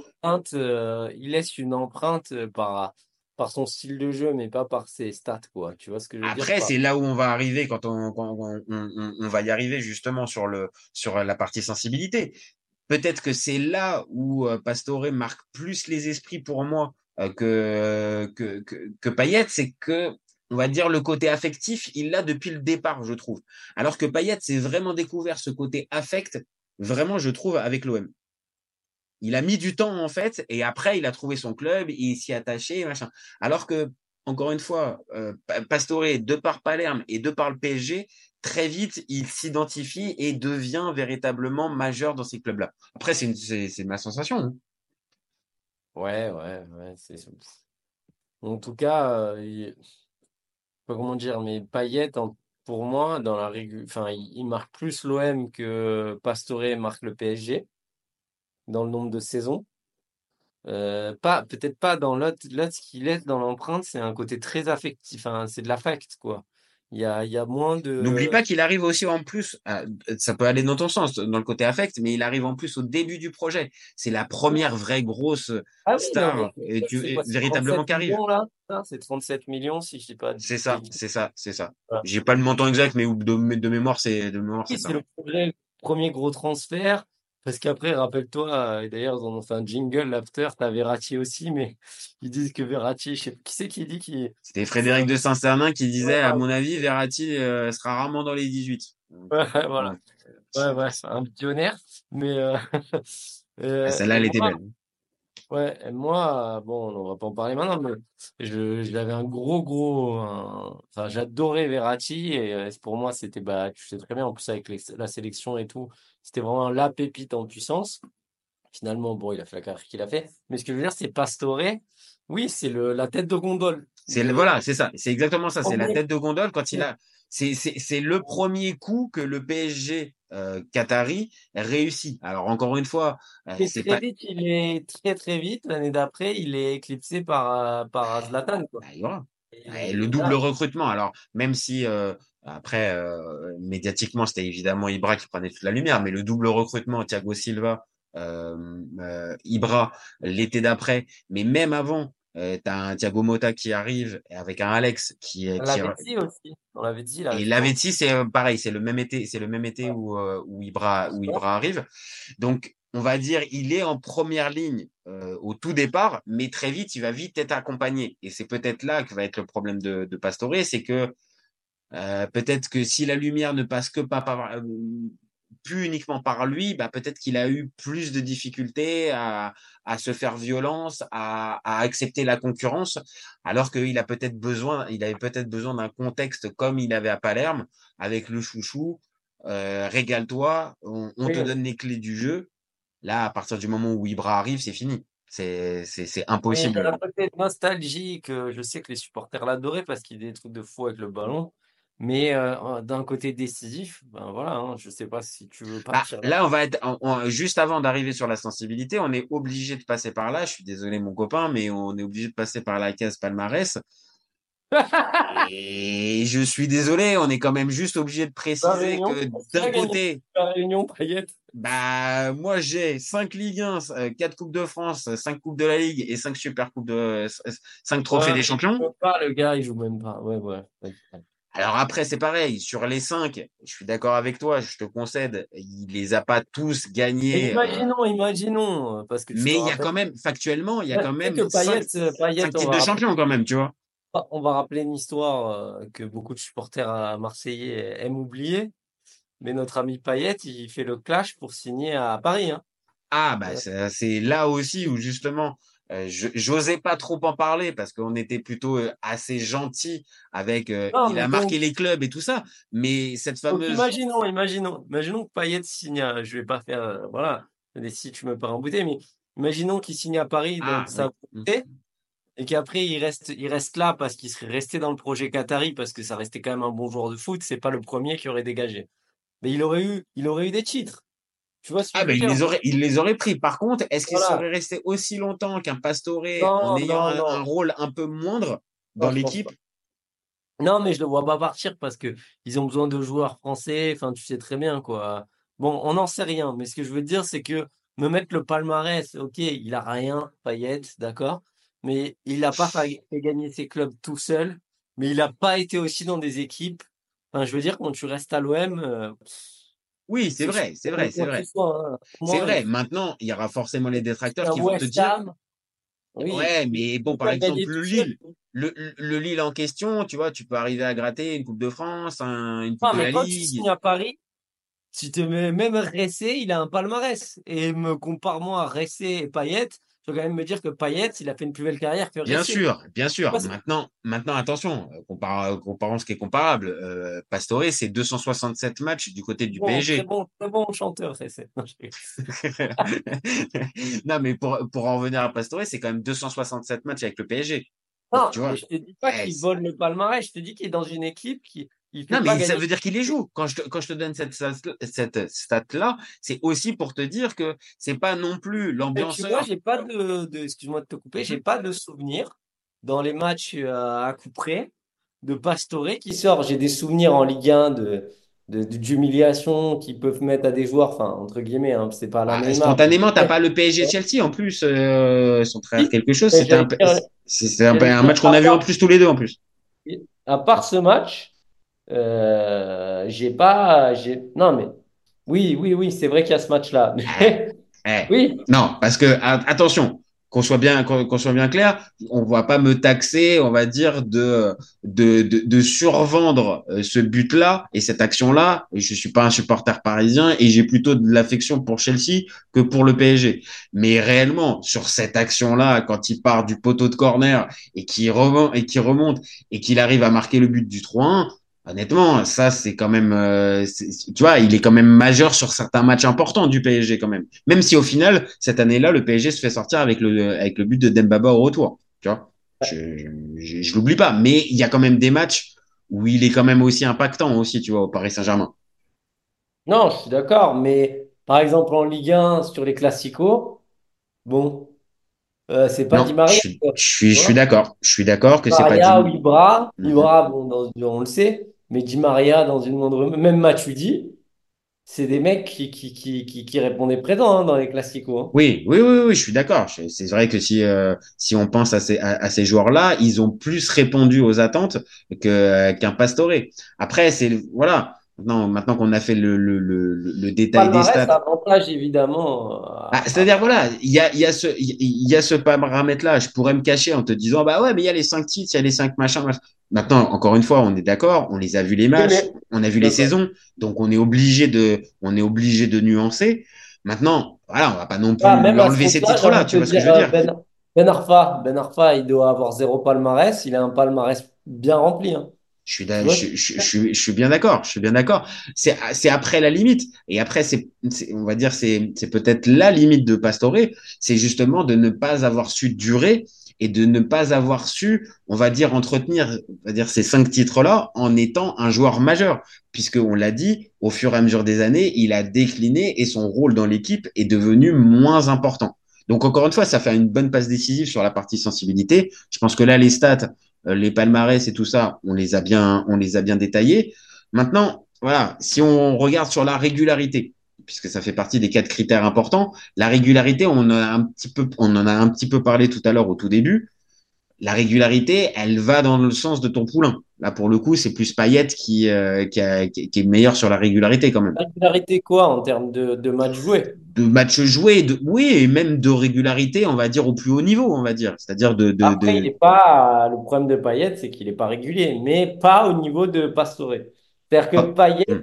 euh, il laisse une empreinte euh, par, par son style de jeu, mais pas par ses stats, quoi. Tu vois ce que je veux dire? Après, c'est là où on va arriver quand on quand on, on, on- on va y arriver justement sur le sur la partie sensibilité. Peut-être que c'est là où euh, Pastore marque plus les esprits pour moi euh, que que que, que Payet, c'est que on va dire le côté affectif, il l'a depuis le départ, je trouve. Alors que Payet s'est vraiment découvert ce côté affect, vraiment, je trouve, avec l'OM. Il a mis du temps en fait, et après il a trouvé son club, il s'y attaché, machin. Alors que encore une fois, euh, Pa- Pastore, de par Palerme et de par le PSG, très vite, il s'identifie et devient véritablement majeur dans ces clubs-là. Après, c'est ma sensation. hein. Ouais, ouais, ouais, En tout cas, euh, il- pas comment dire, mais Payet, pour moi, dans la enfin, il, il marque plus l'OM que Pastore marque le PSG dans le nombre de saisons. Euh, pas, peut-être pas dans l'autre, l'autre, ce qu'il laisse dans l'empreinte, c'est un côté très affectif, enfin, c'est de l'affect, quoi. Il y a, il y a moins de. N'oublie pas qu'il arrive aussi en plus, à- ça peut aller dans ton sens, dans le côté affect, mais il arrive en plus au début du projet. C'est la première vraie grosse Ah star et tu, quoi, véritablement 37 qui arrive. Ça, C'est 37 millions, si je dis pas. C'est ça, c'est ça, c'est ça. Voilà. J'ai pas le montant exact, mais de, de mémoire, c'est de mémoire, Oui, c'est le premier gros transfert? Parce qu'après, rappelle-toi, euh, et d'ailleurs, ils en ont fait un jingle, l'after, t'as Verratti aussi, mais ils disent que Verratti, je sais qui c'est qui dit qu'il. C'était Frédéric de Saint-Cernin qui disait, Ouais, à mon avis, Verratti euh, sera rarement dans les 18. Donc, Ouais, voilà. ouais. Ouais, c'est un visionnaire. Mais euh, euh, Ah, Celle-là, elle était belle. Ouais, et moi, bon, on va pas en parler maintenant, mais je, j'avais un gros, gros, un- enfin, j'adorais Verratti et euh, pour moi, c'était, bah, tu sais très bien, en plus avec les- la sélection et tout, c'était vraiment la pépite en puissance. Finalement, bon, il a fait la carrière qu'il a fait. Mais ce que je veux dire, c'est Pastore. Oui, c'est le, la tête de gondole. C'est le- De- voilà, c'est ça. C'est exactement ça. C'est la tête de gondole quand il a. C'est c'est c'est le premier coup que le PSG euh, qatari réussit. Alors encore une fois, euh, Et c'est très pas. vite, il est très très vite. L'année d'après, il est éclipsé par, euh, par Zlatan. Quoi. Bah. Et- le double recrutement. Alors, même si euh, après, médiatiquement, c'était évidemment Ibra qui prenait toute la lumière, mais le double recrutement, Thiago Silva, Ibra, l'été d'après, mais même avant, euh, tu as un Thiago Motta qui arrive avec un Alex qui est. dit aussi. On l'avait dit. là, et. Lavezzi, c'est euh, pareil, c'est le même été, c'est le même été où, euh, où Ibra, où Ibra arrive. Donc, on va dire, il est en première ligne euh, au tout départ, mais très vite, il va vite être accompagné. Et c'est peut-être là que va être le problème de, de Pastore, c'est que euh, peut-être que si la lumière ne passe que pas par, euh, plus uniquement par lui, bah peut-être qu'il a eu plus de difficultés à, à se faire violence, à, à accepter la concurrence, alors qu'il a peut-être besoin, il avait peut-être besoin d'un contexte comme il avait à Palerme, avec le chouchou, euh, régale-toi, on, on te donne les clés du jeu. Là, à partir du moment où Ibra arrive, c'est fini. C'est, Mais il y impossible. a un côté nostalgique. euh, Je sais que les supporters l'adoraient parce qu'il y a des trucs de fou avec le ballon. Mais euh, d'un côté décisif, ben voilà, hein, je sais pas si tu veux Bah, partir là. là, on va être on- on- juste avant d'arriver sur la sensibilité, on est obligé de passer par là. Je suis désolé, mon copain, mais on est obligé de passer par la case palmarès. Et je suis désolé, on est quand même juste obligé de préciser Réunion, que d'un côté, La Réunion, Payet. bah moi j'ai 5 Ligue 1, 4 Coupes de France, 5 Coupes de la Ligue et 5 Super Coupes de 5 trophées Ouais, des il champions. joue pas, le gars, il joue même pas. Ouais, ouais. ouais. Alors après, c'est pareil, sur les 5, je suis d'accord avec toi, je te concède, il les a pas tous Et gagnés. euh, imaginons, imaginons, parce que tu mais il y a quand même, factuellement, il y a quand même que 5, Payet, euh, titres de rappeler- champion quand même, tu vois. On va rappeler une histoire euh, que beaucoup de supporters à marseillais aiment oublier. Mais notre ami Payet, il fait le clash pour signer à Paris. Hein. Ah, bah, c'est là aussi où justement, euh, j'osais pas trop en parler parce qu'on était plutôt euh, assez gentil avec, euh, il a donc- marqué les clubs et tout ça, mais cette fameuse, imaginons, imaginons, imaginons que Payet signe à, je vais pas faire, euh, voilà, si tu me pars en bouteille, mais imaginons qu'il signe à Paris Ah, donc sa oui. volonté, et qu'après il reste, il reste là parce qu'il serait resté dans le projet Qatari parce que ça restait quand même un bon joueur de foot, c'est pas le premier qui aurait dégagé. Mais il aurait eu, il aurait eu des titres. Tu vois ce que ah, bah, il les aurait, il les aurait pris. Par contre, est-ce qu'il Voilà. serait resté aussi longtemps qu'un Pastore Non, en ayant non, un, non. un rôle un peu moindre dans l'équipe? Non, mais je le vois pas partir parce que ils ont besoin de joueurs français. Enfin, tu sais très bien, quoi. Bon, on n'en sait rien, mais ce que je veux dire, c'est que me mettre le palmarès, ok, il a rien, Payet, d'accord, mais il n'a pas fa- fait gagner ses clubs tout seul, mais il n'a pas été aussi dans des équipes. Enfin, je veux dire, quand tu restes à l'OM, euh, Oui, c'est vrai, c'est vrai, c'est vrai. Pour C'est moi, vrai. Maintenant, il y aura forcément les détracteurs qui vont te dire, oui, ouais, mais bon, par exemple, le. Lille, le, le- le Lille en question, tu vois, tu peux arriver à gratter une Coupe de France, un- une Coupe de mais la quand tu signes à Paris, si tu mets même Ressé, il a un palmarès. Et me compare-moi à Ressé et Payet, je vais quand même me dire que Payet, il a fait une plus belle carrière que Bien Ressé. sûr, bien sûr. C'est- Maintenant, maintenant, attention, euh, compar- comparons ce qui est comparable. Euh, Pastore, c'est 267 matchs du côté du Bon, PSG. bon, très bon chanteur, Ressé. Non, mais pour, pour en revenir à Pastore, c'est quand même 267 matchs avec le PSG. Non, tu vois? je te dis pas Ouais, qu'il c'est- vole le palmarès, je te dis qu'il est dans une équipe qui il Non, mais ça veut dire qu'il les joue. Quand je te, quand je te donne cette, stat- cette stat-là, c'est aussi pour te dire que c'est pas non plus l'ambianceur. vois, j'ai pas de, de excuse-moi de te couper, j'ai pas de souvenir dans les matchs euh, à coup près de Pastore qui sort. J'ai des souvenirs en Ligue 1 de, de, d'humiliation qu'ils peuvent mettre à des joueurs, enfin, entre guillemets, hein, c'est pas la Ah, Neymar. spontanément, t'as pas le PSG Chelsea en plus, euh, son frère quelque chose. C'était un, un, match qu'on a vu en part- plus tous les deux en plus. À part ce match, euh, j'ai pas, non, mais, oui, oui, oui, c'est vrai qu'il y a ce match-là. Mais, Eh, oui, Non, parce que attention, qu'on soit bien, qu'on soit bien clair, on va pas me taxer, on va dire de de, de, de survendre euh, ce but-là et cette action-là. Je suis pas un supporter parisien et j'ai plutôt de l'affection pour Chelsea que pour le PSG. Mais réellement, sur cette action-là, quand il part du poteau de corner et qui remonte et qui remonte et qu'il arrive à marquer le but du 3-1. Honnêtement, ça c'est quand même, euh, tu vois, il est quand même majeur sur certains matchs importants du PSG quand même. Même si au final cette année-là, le PSG se fait sortir avec le avec le but de Dembaba au retour, tu vois. Je je, je l'oublie pas, mais il y a quand même des matchs où il est quand même aussi impactant aussi, tu vois, au Paris Saint-Germain. Non, je suis d'accord, mais par exemple en Ligue 1, sur les classicos, bon, euh, c'est pas Di Non, je Maria, suis, quoi, je suis, tu je suis vois. d'accord. Je suis d'accord que c'est pas Maria ou dit. Ibra. Ibra, bon, dans- on le sait, mais Di Maria dans une moindre, même Matuidi, c'est des mecs qui, qui, qui, qui, qui répondaient présent hein, dans les classicos. hein. Oui, oui, oui, oui, je suis d'accord. C'est vrai que si, euh, si on pense à ces, à, à ces joueurs-là, ils ont plus répondu aux attentes euh, qu'un Pastore. Après, c'est, voilà. Maintenant, maintenant qu'on a fait le, le, le, le détail des stats, avantage évidemment. euh, Ah, c'est-à-dire, voilà, il y a, il y a ce, il y a ce paramètre-là. Je pourrais me cacher en te disant, bah ouais, mais il y a les cinq titres, il y a les cinq machins. machin. Maintenant, encore une fois, on est d'accord, on les a vus les matchs, on a vu les saisons, donc on est obligé de, on est obligé de nuancer. Maintenant, voilà, on va pas non plus Ah, à ce enlever ces titres-là, tu vois ce que je veux euh, dire? Ben, Ben Arfa, Ben Arfa, il doit avoir zéro palmarès, il a un palmarès bien rempli. Hein. Je suis, je, je je, suis je suis bien d'accord, je suis bien d'accord. C'est, après la limite. Et après, c'est, on va dire, c'est, c'est peut-être la limite de Pastore, c'est justement de ne pas avoir su durer et de ne pas avoir su, on va dire, entretenir, on va dire, ces cinq titres-là en étant un joueur majeur. Puisque, on l'a dit, au fur et à mesure des années, il a décliné et son rôle dans l'équipe est devenu moins important. Donc, encore une fois, ça fait une bonne passe décisive sur la partie sensibilité. Je pense que là, les stats, euh, les palmarès et tout ça, on les a bien, on les a bien détaillés. Maintenant, voilà, si on regarde sur la régularité, puisque ça fait partie des quatre critères importants, la régularité, on en a un petit peu, on en a un petit peu parlé tout à l'heure au tout début. La régularité, elle va dans le sens de ton poulain. Là, pour le coup, c'est plus Payet qui, euh, qui, a- qui est meilleur sur la régularité quand même. La régularité quoi en termes de, de matchs joués? De matchs joués, de, oui, et même de régularité, on va dire au plus haut niveau, on va dire. C'est-à-dire de, de, Après, il de... n'est pas. Le problème de Payet, c'est qu'il n'est pas régulier, mais pas au niveau de Pastore. C'est-à-dire que Payet, hum.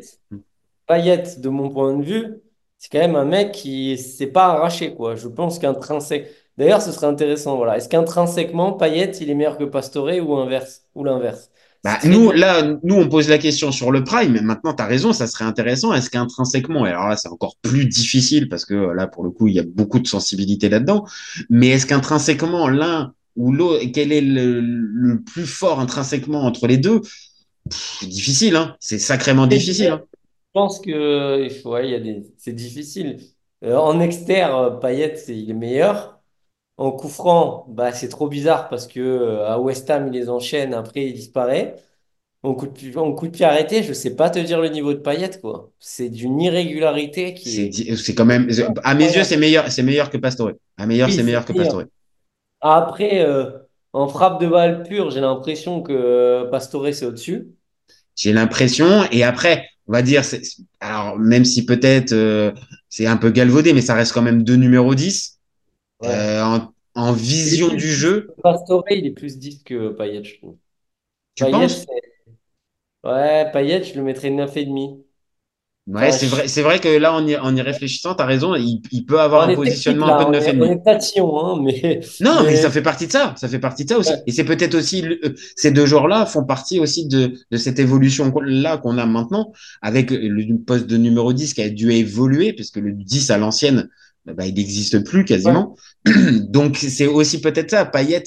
Payet, de mon point de vue, c'est quand même un mec qui s'est pas arraché, quoi. Je pense qu'intrinsèquement. D'ailleurs, ce serait intéressant, voilà. Est-ce qu'intrinsèquement, Payet, il est meilleur que Pastore ou inverse, ou l'inverse? Bah, nous, là, nous, on pose la question sur le prime. Maintenant, tu as raison, ça serait intéressant. Est-ce qu'intrinsèquement, et alors là, c'est encore plus difficile parce que là, pour le coup, il y a beaucoup de sensibilité là-dedans. Mais est-ce qu'intrinsèquement, l'un ou l'autre, quel est le, le plus fort intrinsèquement entre les deux? Pff, C'est difficile, hein. C'est sacrément difficile, hein. Pense que il faut- ouais, il y a des... c'est difficile. Euh, en externe, euh, Payet, c'est- il est meilleur. En coup franc, bah, c'est trop bizarre parce que euh, à West Ham, il les enchaîne, après il disparaît. En coup de, pi- en coup de pied arrêté, je sais pas te dire le niveau de Payet, quoi. C'est d'une irrégularité qui C'est, est di- c'est quand même, à mes yeux, incroyable. c'est meilleur, c'est meilleur que Pastore. À meilleur, Oui, c'est c'est meilleur que meilleur. Pastore. Après, euh, en frappe de balle pure, j'ai l'impression que euh, Pastore, c'est au-dessus. J'ai l'impression. Et après, on va dire, alors, même si peut-être, euh, c'est un peu galvaudé, mais ça reste quand même deux numéros 10. Ouais. Euh, en, en vision plus du 10 jeu, Pastore, il est plus 10 que Payet, je trouve. tu Payet, penses? Ouais, Payet, je le mettrais 9,5. Ouais, Enfin, c'est vrai, c'est vrai que là, en y, en y réfléchissant, t'as raison, il, il peut avoir un positionnement un peu là, de on neuf et est, on demi. est tatillon, hein, mais, Non, mais ça fait partie de ça, ça fait partie de ça aussi. ouais, Et c'est peut-être aussi, euh, ces deux joueurs-là font partie aussi de, de cette évolution-là qu'on a maintenant, avec le poste de numéro 10 qui a dû évoluer, puisque le 10 à l'ancienne, bah, il n'existe plus ouais. quasiment. Donc, c'est aussi peut-être ça. Payet,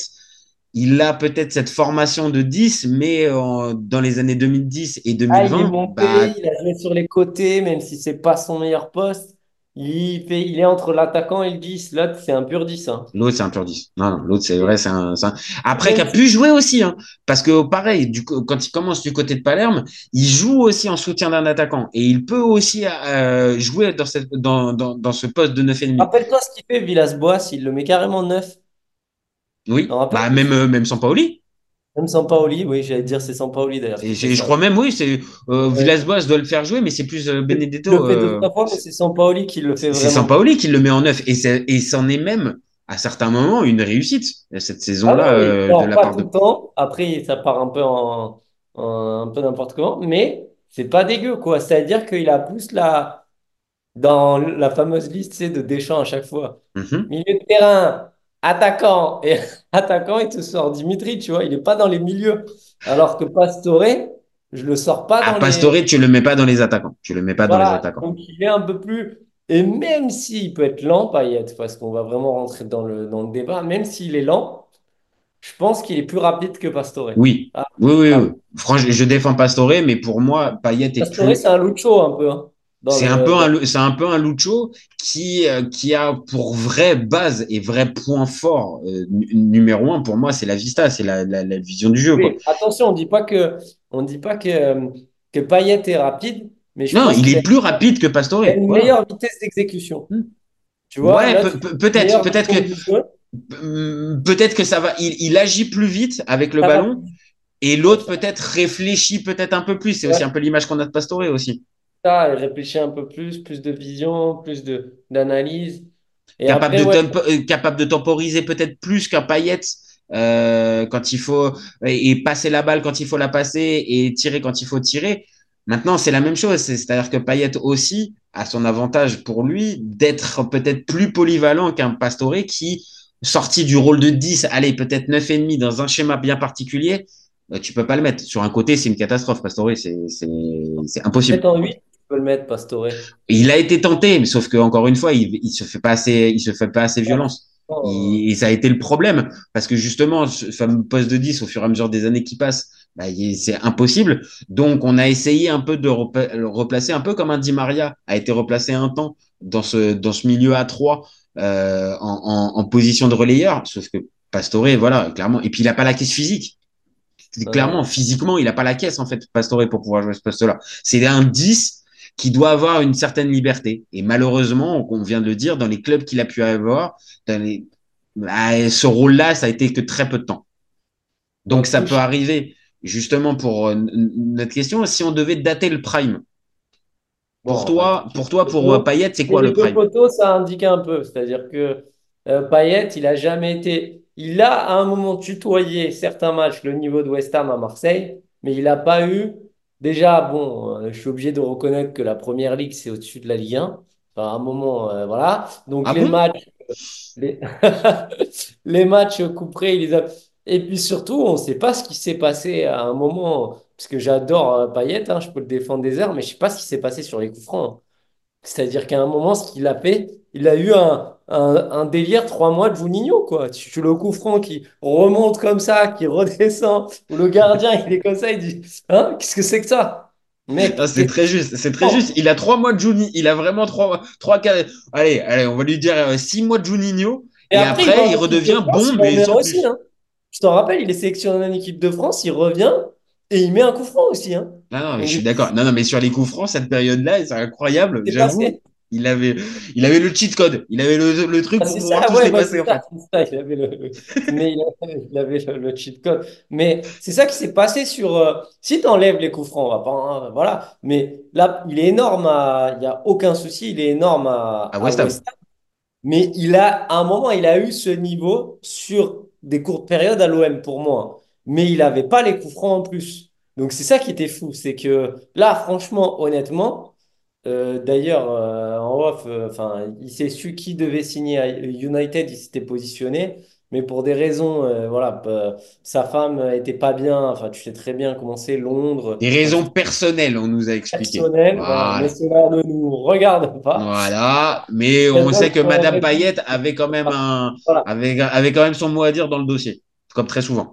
il a peut-être cette formation de 10, mais en- dans les années 2010 et Ah, il est 2020, monté, bah, il a joué sur les côtés, même si c'est pas son meilleur poste. Il fait, il est entre l'attaquant et le 10. L'autre, c'est un pur 10. Hein. L'autre, c'est un pur 10. Non, non, l'autre, c'est vrai, c'est un, Après, qui a pu jouer aussi, hein. Parce que, pareil, du, quand il commence du côté de Palerme, il joue aussi en soutien d'un attaquant. Et il peut aussi, euh, jouer dans cette, dans, dans, dans ce poste de 9,5. rappelle-toi ce qu'il fait, Villas-Boas, il le met carrément 9. Oui. Bah, même, euh, même sans Paoli. Même Sampaoli, oui, j'allais dire c'est Sampaoli d'ailleurs qui fait j'ai- je crois même, oui, c'est, euh. Villas-Boas doit le faire jouer, mais c'est plus euh, Il Benedetto, le fait deux, trois fois, mais c'est Sampaoli qui le fait c'est vraiment. Sampaoli qui le met en neuf. Et c'en est même, à certains moments, une réussite, cette Ah saison-là, euh, de la part tout de. le temps. Après, ça part un peu en, en- un peu n'importe comment, mais c'est pas dégueu, quoi. C'est-à-dire qu'il a plus la, dans la fameuse liste, de Deschamps à chaque fois. Mhm. Milieu de terrain, attaquant, et attaquant, il te sort Dimitri, tu vois, il est pas dans les milieux. Alors que Pastore, je le sors pas À dans les. Pastore, tu le mets pas dans les attaquants. Tu le mets pas dans les attaquants. donc il est un peu plus. Et même s'il peut être lent, Payet, parce qu'on va vraiment rentrer dans le, dans le débat, même s'il est lent, je pense qu'il est plus rapide que Pastore. Oui, Ah, oui, oui, ah, oui. Franchement, je défends Pastore, mais pour moi, Payet est Pastore, plus. c'est un Lucho un peu. hein. C'est un peu un, c'est un peu un Lucho qui euh, qui a pour vraie base et vrai point fort euh, numéro un pour moi, c'est la vista, c'est la, la, la, vision du jeu. Quoi. Attention, on dit pas que on dit pas que que Payet est rapide, mais je non, il est plus rapide que Pastore. Il a une meilleure vitesse d'exécution. Hmm. Tu vois Ouais, peut-être, peut-être que peut-être que ça va. Il, il, agit plus vite avec le ballon. Et l'autre peut-être réfléchit peut-être un peu plus. C'est aussi un peu l'image qu'on a de Pastore aussi ça, il réfléchit un peu plus, plus de vision, plus d'analyse. Capable, de euh, capable de temporiser peut-être plus qu'un Payet euh, quand il faut et passer la balle quand il faut la passer et tirer quand il faut tirer. Maintenant, c'est la même chose. C'est-à-dire que Payet aussi a son avantage pour lui d'être peut-être plus polyvalent qu'un Pastore qui, sorti du rôle de 10, allez, peut-être 9,5 dans un schéma bien particulier, euh, tu peux pas le mettre. Sur un côté, c'est une catastrophe, Pastore. C'est impossible le mettre, Pastore. Il a été tenté, mais sauf que encore une fois, il, il se fait pas assez, il se fait pas assez violence. et ça a été le problème parce que justement, ce fameux poste de 10 au fur et à mesure des années qui passent, bah, c'est impossible. Donc, on a essayé un peu de le replacer, un peu comme un Di Maria a été replacé un temps dans ce dans ce milieu à 3 euh, en, en, en, position de relayeur. Sauf que Pastore, voilà, clairement. Et puis, il a pas la caisse physique. Clairement, physiquement, il a pas la caisse, en fait, Pastore, pour pouvoir jouer ce poste-là. C'est un 10 qui doit avoir une certaine liberté. Et malheureusement, on vient de le dire, dans les clubs qu'il a pu avoir, dans les... Bah, ce rôle-là, ça a été que très peu de temps. Donc ça peut arriver. Justement, pour euh, notre question, si on devait dater le prime, pour toi, pour toi, pour euh, Payet, c'est quoi le prime? Photos, ça indique un peu. C'est-à-dire que euh, Payet, il a jamais été. Il a à un moment tutoyé certains matchs le niveau de West Ham à Marseille, mais il n'a pas eu Déjà, bon, euh, je suis obligé de reconnaître que la première ligue, c'est au-dessus de la Ligue 1. Enfin, à un moment, euh, voilà. Donc, ah les matchs, les, les matchs couperés, les Et puis surtout, on ne sait pas ce qui s'est passé à un moment, parce que j'adore euh, Payet, hein, je peux le défendre des heures, mais je ne sais pas ce qui s'est passé sur les coups francs. C'est-à-dire qu'à un moment, ce qu'il a fait, il a eu un, un, délire trois mois de Juninho, quoi. Tu, tu, le coup franc qui remonte comme ça, qui redescend, ou le gardien, il est comme ça, il dit, hein, qu'est-ce que c'est que ça? Mec, c'est très juste, c'est très juste. Il a trois mois de Juninho, il a vraiment trois, trois, quatre, allez, allez, on va lui dire euh, six mois de Juninho, et, après, il, redevient bon, mais sans aussi, hein. Je t'en rappelle, il est sélectionné en équipe de France, il revient, et il met un coup franc aussi, hein. Non, non, mais je suis d'accord. Non, non, mais sur les coups francs, cette période-là, c'est incroyable, j'avoue. Il avait, il avait le cheat code. Il avait le, le truc ah, pour pouvoir tout passer, en fait. il avait le, mais il avait, le, cheat code. Mais c'est ça qui s'est passé sur, euh, si tu enlèves les coups francs, on va pas, hein, voilà. Mais là, il est énorme à, il y a aucun souci, il est énorme à, à West Ham. Mais il a, à un moment, il a eu ce niveau sur des courtes périodes à l'OM pour moi. Mais il avait pas les coups francs en plus. Donc c'est ça qui était fou. C'est que là, franchement, honnêtement, euh, d'ailleurs, euh, en off, euh, enfin, il s'est su qui devait signer à United, il s'était positionné, mais pour des raisons, voilà, sa femme était pas bien. Enfin, tu sais très bien comment c'est Londres. Des raisons personnelles, on nous a expliqué. Personnelles, mais cela ne nous regarde pas. Voilà, mais on sait que Madame Payette avait quand même un, avait, avait quand même son mot à dire dans le dossier, comme très souvent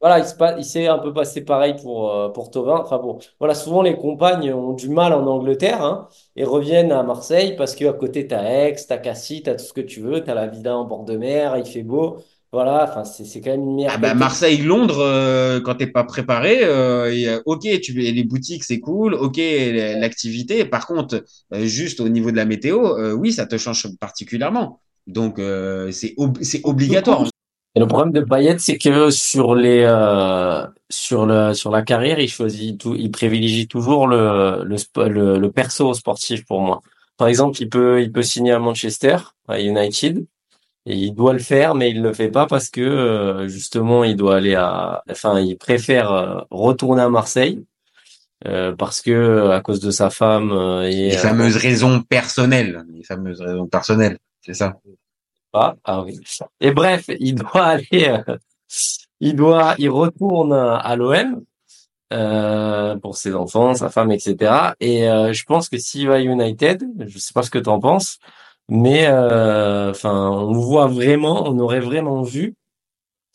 voilà, il s'est un peu passé pareil pour, euh, pour. Enfin bon, voilà, souvent les compagnes ont du mal en Angleterre hein, et reviennent à Marseille parce qu'à côté, tu as Aix, tu as Cassis, tu as tout ce que tu veux, tu as la vida en bord de mer, il fait beau. Voilà, enfin, c'est quand même une merde. Ah bah, Marseille-Londres, euh, quand t'es pas préparé, euh, ok, tu les boutiques, c'est cool, ok, l'activité. Par contre, juste au niveau de la météo, oui, ça te change particulièrement. Donc, c'est c'est obligatoire. Et le problème de Payet, c'est que sur les euh, sur le sur la carrière, il choisit tout, il privilégie toujours le le, le perso sportif pour moi. Par exemple, il peut il peut signer à Manchester, à United, et il doit le faire, mais il le fait pas parce que euh, justement, il doit aller à, enfin, il préfère euh, retourner à Marseille. parce que à cause de sa femme et les fameuses raisons personnelles, les fameuses raisons personnelles, c'est ça. Ah oui. Et bref, il doit aller, euh, il doit, il retourne à l'OM euh, pour ses enfants, sa femme, etc. Et euh, je pense que s'il va à United, je sais pas ce que tu en penses, mais enfin, on voit vraiment, on aurait vraiment vu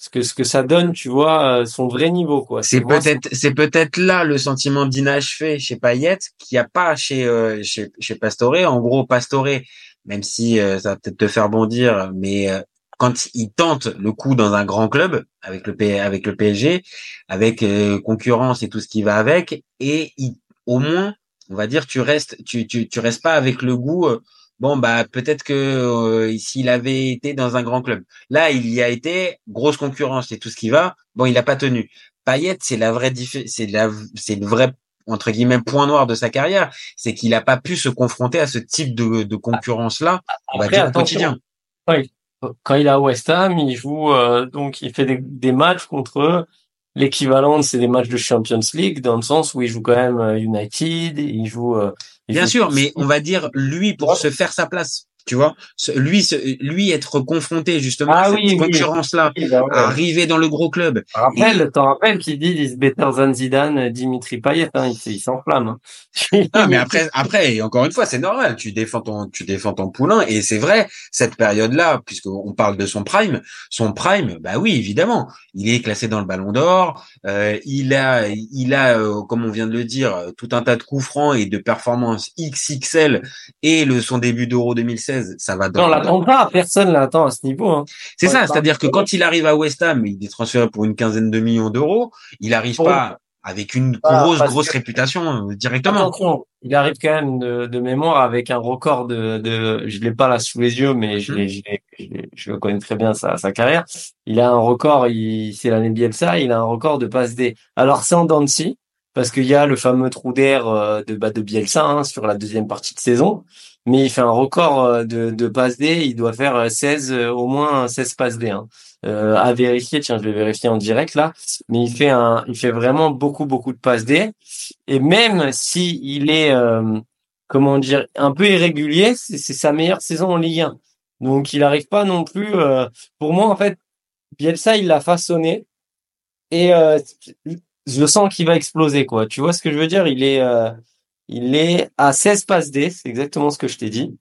ce que ce que ça donne, tu vois, euh, son vrai niveau quoi. C'est peut-être c'est peut-être là le sentiment d'inachevé chez Payet qu'il n'y a pas chez euh, chez chez Pastore. En gros, Pastore, même si euh, ça va peut-être te faire bondir, mais euh, quand il tente le coup dans un grand club avec le P- avec le PSG, avec euh, concurrence et tout ce qui va avec, et au moins, on va dire, tu restes tu tu tu restes pas avec le goût. Bon bah peut-être que euh, s'il avait été dans un grand club, là il y a été grosse concurrence et tout ce qui va. Bon, il a pas tenu. Payet, c'est la vraie c'est la c'est le vrai entre guillemets point noir de sa carrière, c'est qu'il a pas pu se confronter à ce type de, de concurrence là, on va dire au quotidien. quand il est à West Ham, il joue euh, donc il fait des, des matchs contre l'équivalent, c'est des matchs de Champions League dans le sens où il joue quand même euh, United, il joue. euh, il Bien joue- sûr, mais on va dire lui pour se faire sa place, tu vois, lui lui être confronté justement Ah à cette oui, oui. concurrence là, Oui, bah ouais. arriver dans le gros club. Rappelle, t'en rappelles qu'il dit is better than Zidane, Dimitri Payet, hein, il, s'enflamme. hein. Ah, mais après, après, encore une fois, c'est normal. Tu défends ton, tu défends ton poulain, et c'est vrai. Cette période-là, puisqu'on parle de son prime, son prime, bah oui, évidemment, il est classé dans le Ballon d'Or. euh, il a, il a, euh, comme on vient de le dire, tout un tas de coups francs et de performances XXL. Et le son début d'Euro 2016, ça va dans. on l'attend pas, personne l'attend à ce niveau. Hein. C'est ça, c'est-à-dire que quand il arrive à West Ham, il est transféré pour une quinzaine de millions d'euros. Il arrive Pour- pas avec une Voilà, grosse, grosse que- réputation euh, directement. Attention, il arrive quand même de, de mémoire avec un record de, de je l'ai pas là sous les yeux, mais je, l'ai- je, je, connais très bien sa, sa carrière. Il a un record, il, c'est l'année Bielsa, il a un record de passe D. Alors c'est en scie, parce qu'il y a le fameux trou d'air euh, de, bah, de Bielsa hein, sur la deuxième partie de saison, mais il fait un record euh, de, de passe D, il doit faire euh, 16, euh, au moins 16 passes D. Hein. À vérifier, tiens, je vais vérifier en direct là, mais il fait un, il fait vraiment beaucoup beaucoup de passes D. Et même si il est, euh, comment dire, un peu irrégulier, c'est sa meilleure saison en Ligue 1. Donc il n'arrive pas non plus. euh, pour moi, en fait, Bielsa, il l'a façonné et je sens qu'il va exploser, quoi. Tu vois ce que je veux dire? Il est, euh, il est à 16 passes D, c'est exactement ce que je t'ai dit.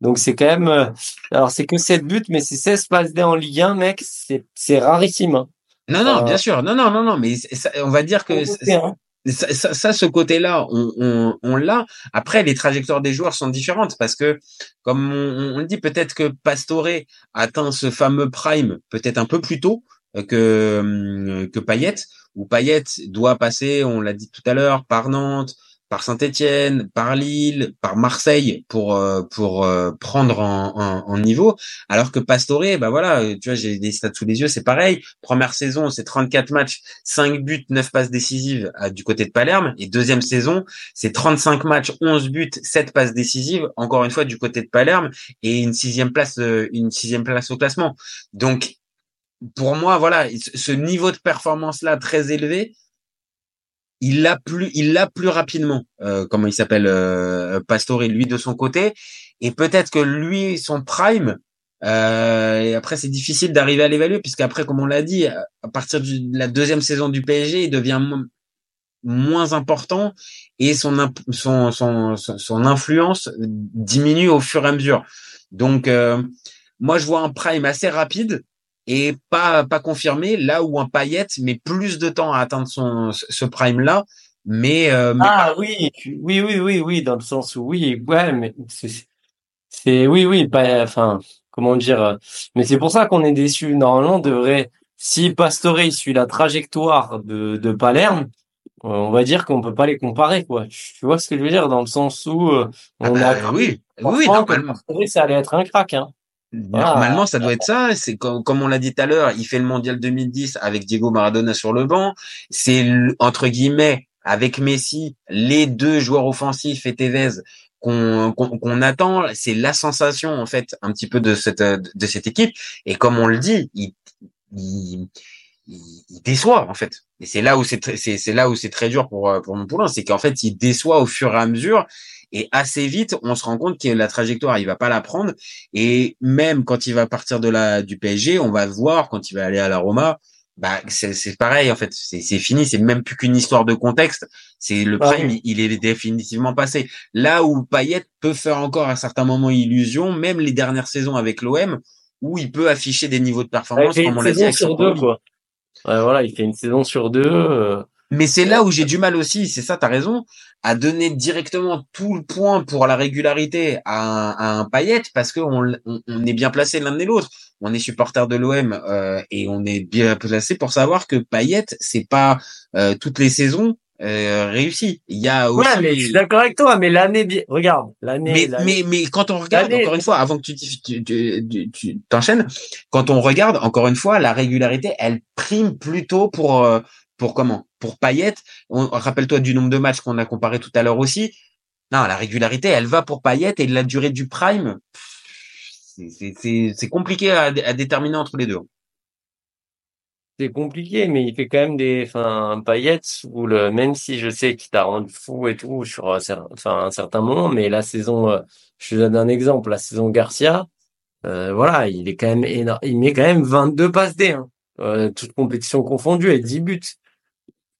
Donc c'est quand même, euh, alors c'est que 7 buts, mais c'est 16 passes D en Ligue 1, mec, c'est c'est rarissime. hein. Non, non, Euh, bien sûr. Non, non, non, non, mais ça- on va dire que hein. ça, ça, ça, ce côté-là, on, on, on l'a. Après, les trajectoires des joueurs sont différentes parce que, comme on, on le dit, peut-être que Pastore atteint ce fameux prime peut-être un peu plus tôt que hum, que Payet, où Payet doit passer, on l'a dit tout à l'heure, par Nantes, par Saint-Étienne, par Lille, par Marseille pour euh, pour euh, prendre en, niveau, alors que Pastore, bah voilà, euh, tu vois, j'ai des stats sous les yeux, c'est pareil. Première saison, c'est 34 matchs, 5 buts, 9 passes décisives euh, du côté de Palerme. Et deuxième saison, c'est 35 matchs, 11 buts, 7 passes décisives, encore une fois du côté de Palerme, et une sixième place, euh, une sixième place au classement. Donc, pour moi, voilà, ce niveau de performance-là très élevé, il l'a plus, il l'a plus rapidement. Euh, comment il s'appelle, euh, Pastore, lui de son côté, et peut-être que lui, son prime. Euh, et après, c'est difficile d'arriver à l'évaluer puisqu'après, comme on l'a dit, à partir de la deuxième saison du PSG, il devient mo- moins important et son, son, son, son influence diminue au fur et à mesure. Donc, euh, moi, je vois un prime assez rapide et pas pas confirmé, là où un Payet met plus de temps à atteindre son ce prime là, mais, euh, mais Ah oui, oui, oui, oui, oui, dans le sens où oui, ouais, mais c'est, oui, oui, pas, enfin, comment dire, mais c'est pour ça qu'on est déçu. Normalement, devrait, si Pastore suit la trajectoire de, de Palerme, euh, on va dire qu'on peut pas les comparer, quoi. Tu vois ce que je veux dire, dans le sens où euh, Ah on bah, a oui, oui, normalement. Ça allait être un crack, hein. Normalement, ça doit être ça. C'est comme, comme on l'a dit tout à l'heure, il fait le mondial 2010 avec Diego Maradona sur le banc. C'est entre guillemets avec Messi les deux joueurs offensifs et Tevez qu'on qu'on qu'on attend. C'est la sensation en fait un petit peu de cette de cette équipe. Et comme on le dit, il il, il- déçoit en fait. Et c'est là où c'est c'est là où c'est très dur pour pour mon poulain, c'est qu'en fait il déçoit au fur et à mesure. Et assez vite, on se rend compte que la trajectoire, il va pas la prendre. Et même quand il va partir de la du PSG, on va voir quand il va aller à la Roma, bah c'est c'est pareil en fait. C'est c'est fini. C'est même plus qu'une histoire de contexte. C'est le Ah prime, il est définitivement passé. Là où Payet peut faire encore à certains moments illusion, même les dernières saisons avec l'OM, où il peut afficher des niveaux de performance, comme on une l'a dit sur deux, quoi. Ouais, voilà, il fait une saison sur deux. euh, Mais c'est là où j'ai du mal aussi, c'est ça, t'as raison, à donner directement tout le point pour la régularité à un, à un Payet parce que on, est bien placé l'un et l'autre. On est supporter de l'OM euh, et on est bien placé pour savoir que Payet, c'est pas euh, toutes les saisons euh, réussies. Il y a aussi. Ouais, mais je suis d'accord avec toi, mais l'année, regarde, l'année. Mais, l'année- mais, mais quand on regarde, L'année- encore une fois, avant que tu tu- tu- tu- tu t'enchaînes, quand on regarde, encore une fois, la régularité, elle prime plutôt pour euh, pour comment? Pour Payet? Rappelle-toi du nombre de matchs qu'on a comparé tout à l'heure aussi. Non, la régularité, elle va pour Payet et la durée du prime, c'est- compliqué à, déterminer entre les deux. C'est compliqué, mais il fait quand même des, enfin, Payet où le, même si je sais qu'il t'a rendu fou et tout sur enfin, un certain moment, mais la saison, euh, je te donne un exemple, la saison Garcia, euh, voilà, il est quand même énorme, il met quand même 22 passes D, hein, euh, toute compétition confondue et 10 buts.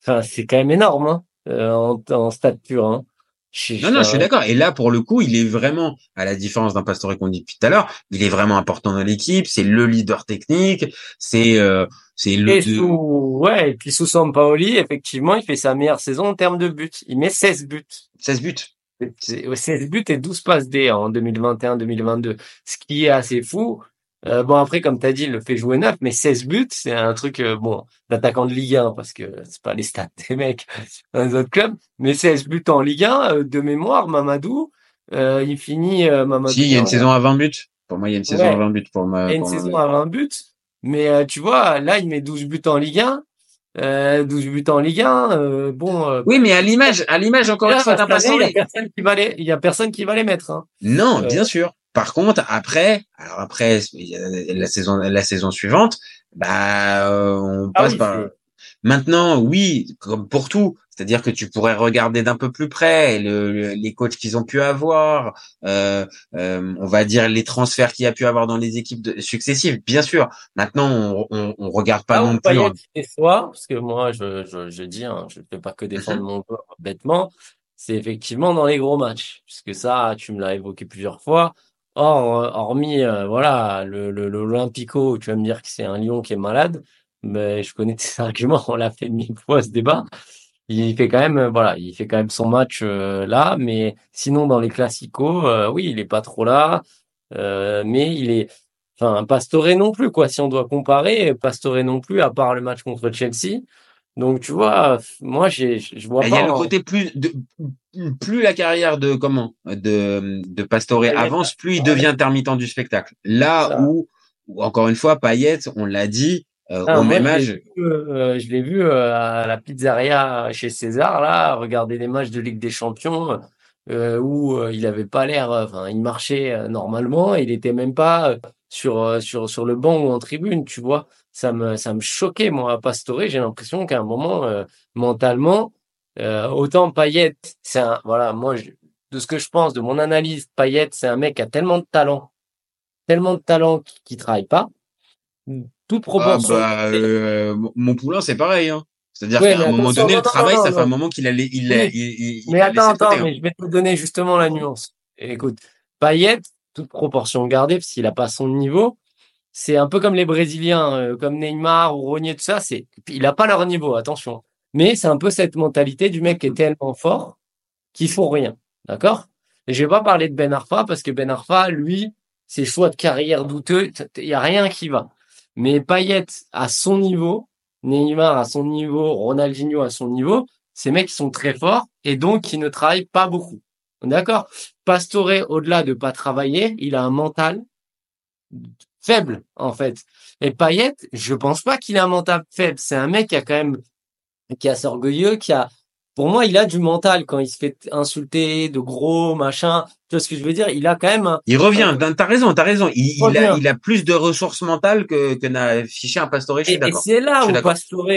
Enfin, c'est quand même énorme, hein, euh, en, en stade pur, hein. Je- Non, non, je suis d'accord. Et là, pour le coup, il est vraiment, à la différence d'un Pastore qu'on dit depuis tout à l'heure, il est vraiment important dans l'équipe. C'est le leader technique. C'est, euh, c'est le. Et sous, ouais, et puis sous Sampaoli, effectivement, il fait sa meilleure saison en termes de buts. Il met 16 buts. 16 buts. C'est- ouais, 16 buts et 12 passes D en 2021-2022. Ce qui est assez fou. Euh, bon, après, comme tu as dit, il le fait jouer neuf, mais 16 buts, c'est un truc, euh, bon, d'attaquant de Ligue 1, parce que c'est pas les stats des mecs dans les autres clubs, mais 16 buts en Ligue 1, euh, de mémoire, Mamadou, euh, il finit, euh, Mamadou. Si, il y a une saison à 20 buts. Pour moi, il y a une saison Ouais. à 20 buts pour ma. il y a une ma- saison à 20 buts, mais euh, tu vois, là, il met 12 buts en Ligue 1, euh, 12 buts en Ligue 1, euh, bon, Oui, mais à l'image, à l'image encore une fois il y a personne qui va les, il y a personne qui va les mettre, hein. Non, bien sûr. Par contre, après, alors après, la saison, la saison suivante, bah, euh, on Ah passe oui, par. Maintenant, oui, comme pour tout, c'est-à-dire que tu pourrais regarder d'un peu plus près le, le- les coachs qu'ils ont pu avoir, euh, euh, on va dire les transferts qu'il y a pu avoir dans les équipes de- successives. Bien sûr. Maintenant, on, on, on regarde pas Ah, non plus. en- fois, parce que moi, je, je, je dis, hein, je ne fais pas que défendre mon joueur bêtement, c'est effectivement dans les gros matchs. Puisque ça, tu me l'as évoqué plusieurs fois. Or, euh, hormis, euh, voilà, le, l'Olympico, tu vas me dire que c'est un lion qui est malade, mais je connais tes arguments, on l'a fait mille fois ce débat. Il fait quand même, euh, voilà, il fait quand même son match là, mais sinon dans les classicos, oui, il est pas trop là, mais il est, enfin, Pastore non plus, quoi. Si on doit comparer, Pastore non plus, à part le match contre Chelsea. Donc, tu vois, moi, j'ai, je vois Il y a le côté plus de plus la carrière de comment? De de Pastore avance, plus il devient intermittent du spectacle. Là où, où, encore une fois Payet, on l'a dit, euh, Ah, au même je l'ai âge. vu, euh, je l'ai vu euh, à la pizzeria chez César, là, regarder les matchs de Ligue des Champions, euh, où euh, il avait pas l'air, enfin, il marchait normalement, il était même pas sur sur sur le banc ou en tribune, tu vois. Ça me ça me choquait moi, à Pastore. J'ai l'impression qu'à un moment, euh, mentalement, euh, autant Payet, c'est un, voilà, moi, je- de ce que je pense, de mon analyse, Payet, c'est un mec qui a tellement de talent, tellement de talent qui, qui travaille pas. Toute Ah, proportion. bah, euh, mon- poulain c'est pareil. Hein. C'est-à-dire Ouais, qu'à un moment donné, le travail, non, ça non. fait un moment qu'il a, il, il, a- Oui. il, il- il Mais attends, attends, hein. mais je vais te donner justement la nuance. Écoute, Payet, toute proportion gardée, parce qu'il a pas son niveau, c'est un peu comme les Brésiliens, euh, comme Neymar ou Ronier, tout ça, c'est, il a pas leur niveau, attention. Mais c'est un peu cette mentalité du mec qui est tellement fort qu'il faut rien. D'accord? Et je vais pas parler de Ben Arfa, parce que Ben Arfa, lui, ses choix de carrière douteux, il y a rien qui va. Mais Payet, à son niveau, Neymar à son niveau, Ronaldinho à son niveau, ces mecs sont très forts et donc qui ne travaillent pas beaucoup. D'accord? Pastore, au-delà de pas travailler, il a un mental faible en fait. Et Payet, je pense pas qu'il a un mental faible. C'est un mec qui a quand même qui assez orgueilleux, qui a pour moi, il a du mental quand il se fait insulter de gros machin. Tu vois ce que je veux dire? Il a quand même un, Il revient. Ben, T'as raison, t'as raison. Il, il a, il a plus de ressources mentales que, que n'a affiché un Pastore. Et, et c'est là où. Pastore,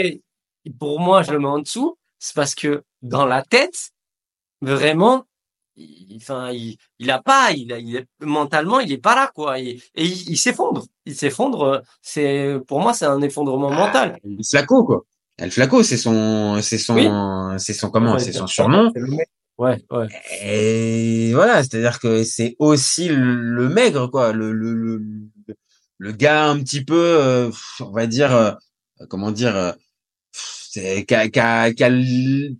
pour moi, je le mets en dessous, c'est parce que dans la tête, vraiment, il, enfin, il, il a pas, il, a- il est- mentalement, il est pas là, quoi. Et, et il, il s'effondre. Il s'effondre. euh, C'est, pour moi, c'est un effondrement mental. Le Flaco, quoi. El Flaco, c'est son, c'est son, Oui. c'est son comment, Ouais, c'est son surnom. Ouais, ouais. Et voilà, c'est-à-dire que c'est aussi le, le maigre, quoi, le, le, le, le gars un petit peu, euh, on va dire, euh, comment dire, qui a,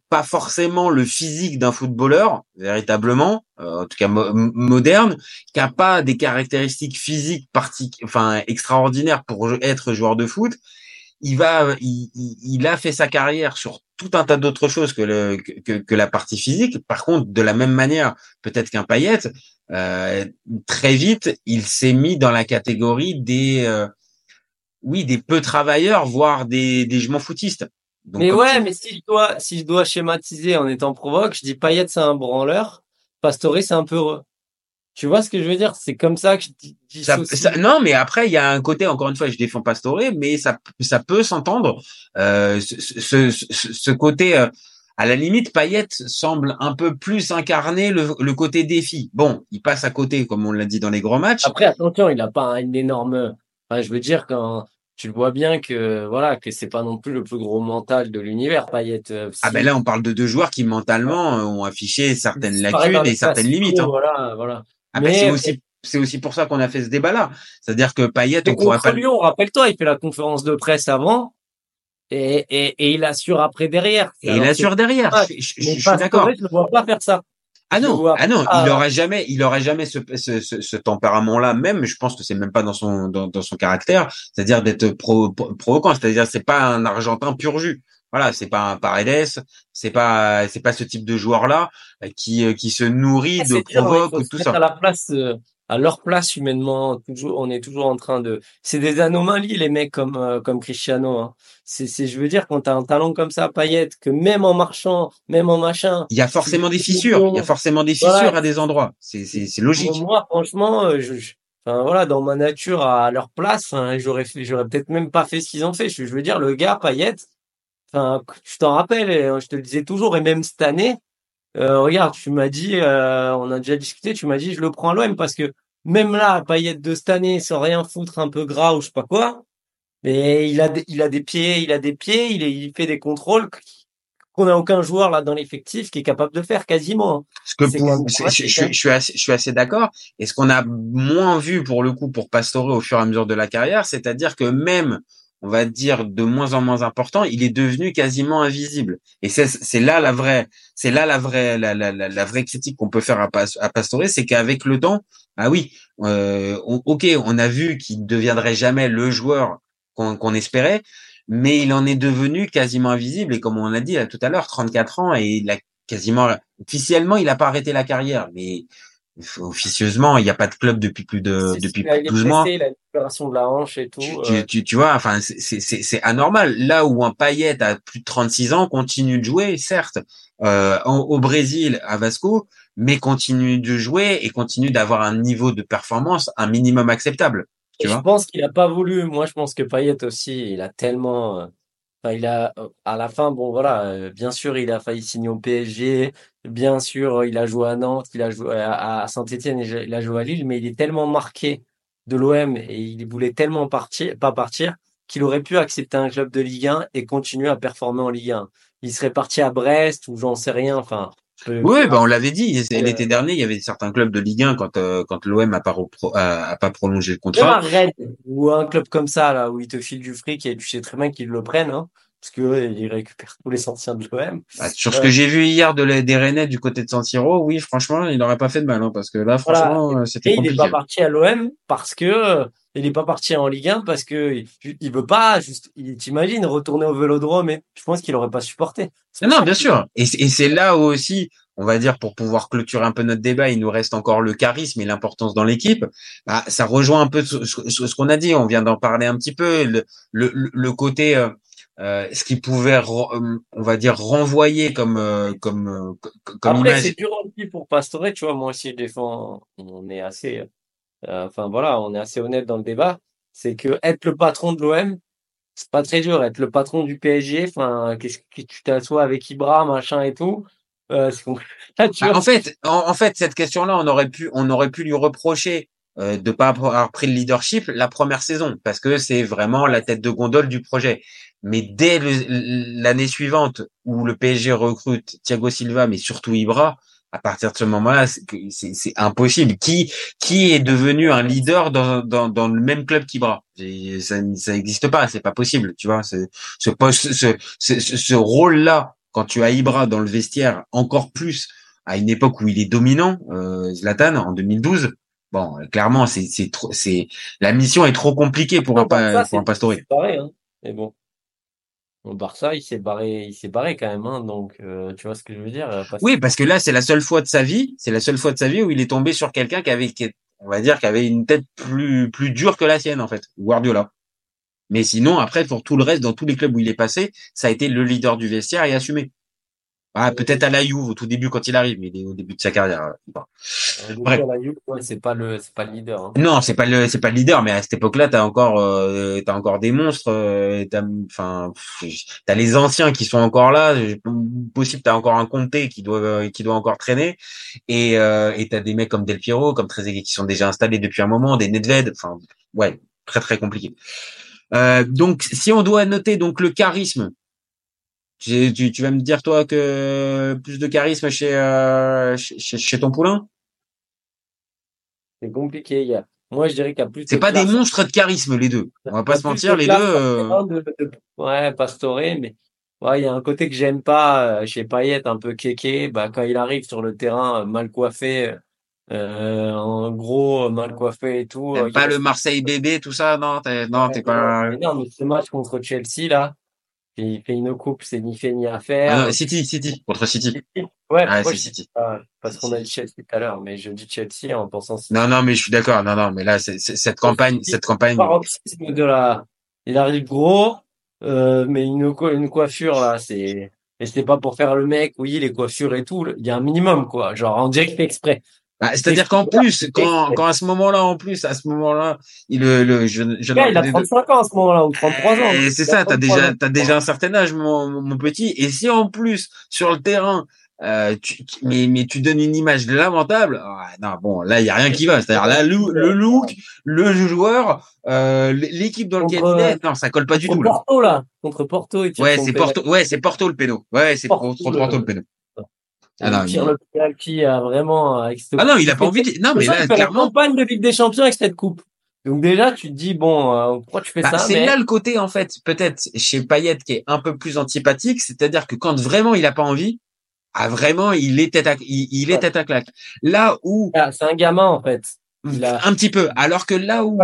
pas forcément le physique d'un footballeur véritablement, euh, en tout cas mo- moderne, qui a pas des caractéristiques physiques enfin extraordinaires pour être joueur de foot. Il va, il, il- a fait sa carrière sur tout un tas d'autres choses que, le, que, que- la partie physique. Par contre, de la même manière, peut-être qu'un Payet, euh, très vite, il s'est mis dans la catégorie des, euh, oui, des peu travailleurs, voire des, des je m'en. Donc, mais ouais, tu- mais si je dois, si je dois schématiser en étant provoque, je dis Payet c'est un branleur, Pastore c'est un peu heureux. Tu vois ce que je veux dire? C'est comme ça que je dis, Ça- dissocie. ça- non, mais après, il y a un côté, encore une fois, je défends Pastore, mais ça, ça peut s'entendre. Euh, ce, ce, ce, ce côté, euh, à la limite, Payet semble un peu plus incarner le, le côté défi. Bon, il passe à côté, comme on l'a dit dans les gros matchs. Après, attention, il a pas un- une énorme, enfin, je veux dire, quand tu le vois bien que, voilà, que c'est pas non plus le plus gros mental de l'univers, Payet. euh, Ah ben là, on parle de deux joueurs qui mentalement ont affiché certaines lacunes et certaines limites. Hein. Voilà, voilà. Ah ben, Mais- c'est aussi, c'est aussi pour ça qu'on a fait ce débat-là. C'est-à-dire que Payet, Et on contre pas. Lyon, rappelle-toi, il fait la conférence de presse avant et, et, et il assure après derrière. Et il assure derrière. Je, je- je- je suis d'accord. Je le vois pas faire ça. Ah non, ah non, il aurait jamais, il aurait jamais ce, ce, ce, ce tempérament-là. Même, je pense que c'est même pas dans son dans, dans son caractère, c'est-à-dire d'être pro, pro- provoquant. C'est-à-dire, c'est pas un Argentin pur jus. Voilà, c'est pas un Paredes, c'est pas c'est pas ce type de joueur-là euh, qui euh, qui se nourrit Ah, de provoque il faut ou se tout ça. À la place, euh, à leur place humainement, toujours, on est toujours en train de. C'est des anomalies les mecs comme euh, comme Cristiano. Hein. C'est, c'est, je veux dire, quand t'as un talent comme ça, Payet, que même en marchant, même en machin. Il y a forcément des fissures. Il y a forcément des Voilà. fissures à des endroits. C'est c'est c'est logique. Pour moi, franchement, euh, je, je- enfin voilà, dans ma nature à leur place, enfin, j'aurais fait, j'aurais peut-être même pas fait ce qu'ils ont fait. Je, je veux dire, le gars Payet, enfin, je t'en rappelle, euh, je te le disais toujours, et même cette année, euh, regarde, tu m'as dit, euh, on a déjà discuté, tu m'as dit, je le prends à l'OM parce que même là, Payet de cette année, sans rien foutre, un peu gras ou je sais pas quoi, mais il a, des, il a des pieds, il a des pieds, il, est- il fait des contrôles qu'on n'a aucun joueur là dans l'effectif qui est capable de faire quasiment. hein. Ce que pour- je, dramatique, je- je suis assez, je suis assez d'accord. Et ce qu'on a moins vu pour le coup pour Pastore au fur et à mesure de la carrière, c'est-à-dire que même, on va dire de moins en moins important, il est devenu quasiment invisible. Et c'est là la vraie, c'est là la vraie, la, la, la, vraie critique qu'on peut faire à, à Pastore, c'est qu'avec le temps, ah oui, euh, ok, on a vu qu'il ne deviendrait jamais le joueur qu'on espérait, mais il en est devenu quasiment invisible. Et comme on l'a dit tout à l'heure, 34 ans et il a quasiment officiellement, il n'a pas arrêté la carrière, mais officieusement, il n'y a pas de club depuis plus de depuis il est 12 blessé, mois. Il a une opération de la hanche et tout. Tu, euh, tu, tu, tu vois, enfin, c'est- anormal. Là où un Payet à plus de 36 ans continue de jouer, certes, euh, en- au Brésil, à Vasco, mais continue de jouer et continue d'avoir un niveau de performance un minimum acceptable. Tu Et je vois pense qu'il a pas voulu. Moi, je pense que Payet aussi, il a tellement. euh, Enfin, il a euh, à la fin, bon voilà, bien sûr, il a failli signer au PSG. Bien sûr, euh, il a joué à Nantes, il a joué à, à Saint-Étienne, et il a joué à Lille, mais il est tellement marqué de l'OM et il voulait tellement partir, pas partir, qu'il aurait pu accepter un club de Ligue 1 et continuer à performer en Ligue 1. Il serait parti à Brest ou j'en sais rien. Enfin, Oui, ben on l'avait dit. Euh, L'été dernier, il y avait certains clubs de Ligue 1 quand euh, quand l'OM a pas repro- a, a pas prolongé le Même contrat. Rennes ou un club comme ça, là, où ils te filent du fric et tu sais très bien qu'ils le prennent, hein, parce que eux, ils récupèrent tous les anciens de l'OM. Ah, sur ce Euh, que j'ai vu hier de la- des Rennais du côté de San Siro, oui, franchement, il n'aurait pas fait de mal, hein, parce que là, franchement, euh, c'était Et il n'est compliqué. pas parti à l'OM parce que euh, il n'est pas parti en Ligue 1 parce que il, il veut pas juste, il t'imagines retourner au Vélodrome et je pense qu'il aurait pas supporté. Non, bien sûr. Et, c'est- et c'est là où aussi, on va dire, pour pouvoir clôturer un peu notre débat, il nous reste encore le charisme et l'importance dans l'équipe. Bah, ça rejoint un peu ce, ce- ce- ce qu'on a dit. On vient d'en parler un petit peu. Le, le, le côté, euh, euh, ce qui pouvait, euh, on va dire, renvoyer comme, euh, comme, euh, co- comme Après, c'est dur aussi pour Pastore, tu vois. Moi aussi, je défends. On est assez, euh, enfin voilà, on est assez honnête dans le débat. C'est que être le patron de l'OM, c'est pas très dur. Être le patron du PSG, enfin, qu'est-ce que tu t'assois avec Ibra, machin et tout, euh. Là, tu Bah, vois, en fait, en, en fait, cette question-là, on aurait pu, on aurait pu lui reprocher euh, de pas avoir pris le leadership la première saison, parce que c'est vraiment la tête de gondole du projet. Mais dès l'année suivante, où le PSG recrute Thiago Silva, mais surtout Ibra, À partir de ce moment-là, c'est impossible. Qui qui est devenu un leader dans dans, dans le même club qu'Ibra? Ça ça n'existe pas, c'est pas possible. Tu vois, ce poste, ce ce, ce, rôle-là, quand tu as Ibra dans le vestiaire, encore plus à une époque où il est dominant, euh, Zlatan en 2012. Bon, clairement, c'est c'est trop, c'est la mission est trop compliquée pour un Au Barça, pa- pour un c'est- Pastore. il s'est barré, hein. Mais bon. Barça, il s'est barré, il s'est barré quand même, hein. Donc, euh, tu vois ce que je veux dire? euh, Oui, parce que là, c'est la seule fois de sa vie, c'est la seule fois de sa vie où il est tombé sur quelqu'un qui avait, on va dire, qui avait une tête plus plus dure que la sienne en fait, Guardiola. Mais sinon, après, pour tout le reste, dans tous les clubs où il est passé, ça a été le leader du vestiaire et assumé. Ah, peut-être à la Juve au tout début quand il arrive, mais il est au début de sa carrière. euh. Euh, ouais, c'est pas le, c'est pas le leader, hein. Non, c'est pas le c'est pas le leader, mais à cette époque-là, t'as encore euh, t'as encore des monstres. euh, t'as enfin t'as les anciens qui sont encore là. Possible, t'as encore un Comté qui doit qui doit encore traîner, et euh, et t'as des mecs comme Del Piero, comme Trezeguet qui sont déjà installés depuis un moment, des Nedved. Enfin ouais, très très compliqué. Euh, donc si on doit noter donc le charisme. Tu, tu vas me dire toi que plus de charisme chez euh, chez, chez- ton poulain? C'est compliqué. Il y a, moi, je dirais qu'il y a plus C'est pas des monstres de charisme les deux. On va pas se mentir, de les classe deux. euh, de- de- ouais, Pastore, mais ouais, il y a un côté que j'aime pas euh, chez Payet, un peu kéké. Bah, quand il arrive sur le terrain euh, mal coiffé, euh, en gros, euh, mal coiffé et tout. Euh, pas le Marseille bébé, tout ça, non, t'es, non, t'es pas. Mais non, mais ce match contre Chelsea, là, il fait une coupe, c'est ni fait ni à faire. Ah non, City, City, contre City. Ouais, Ah, c'est City. pas Parce qu'on a dit Chelsea tout à l'heure, mais je dis Chelsea en pensant City. Non, non, mais je suis d'accord. Non, non, mais là, c'est, c'est- cette campagne, City, cette campagne. paroxysme de la, il arrive gros, euh, mais une, co- une coiffure là, c'est, et c'était pas pour faire le mec, oui, les coiffures et tout, il y a un minimum quoi, genre on dirait qu'il fait exprès. Bah, c'est-à-dire qu'en plus, quand, quand à ce moment-là, en plus, à ce moment-là, il, le, le, je, je il a des deux- 35 ans à ce moment-là, ou 33 ans. Et c'est ça, t'as 33 déjà, t'as déjà un certain âge, mon, mon petit. Et si en plus, sur le terrain, euh, tu, mais, mais tu donnes une image lamentable, ah, non, bon, là, il y a rien qui va. C'est-à-dire, là, le, le look, le joueur, euh, l'équipe dans laquelle Contre, il est, non, ça colle pas du Contre tout. Porto là, contre Porto, tire Ouais, c'est. Porto, ouais, c'est Porto le péno. Ouais, c'est Porto, Porto, Porto, le- le péno. Ah Il non, penalty à vraiment avec cette Ah non, il a pas envie de, non, mais ça, là, il fait la clairement, campagne de Ligue des Champions avec cette coupe. Donc déjà, tu te dis bon, euh, pourquoi tu fais Bah, ça c'est mais... là le côté en fait peut-être chez Payet qui est un peu plus antipathique, c'est-à-dire que quand vraiment il a pas envie, ah vraiment il est tête à il, il est tête à claque. Là où Ah, c'est un gamin en fait. A- un petit peu, alors que là où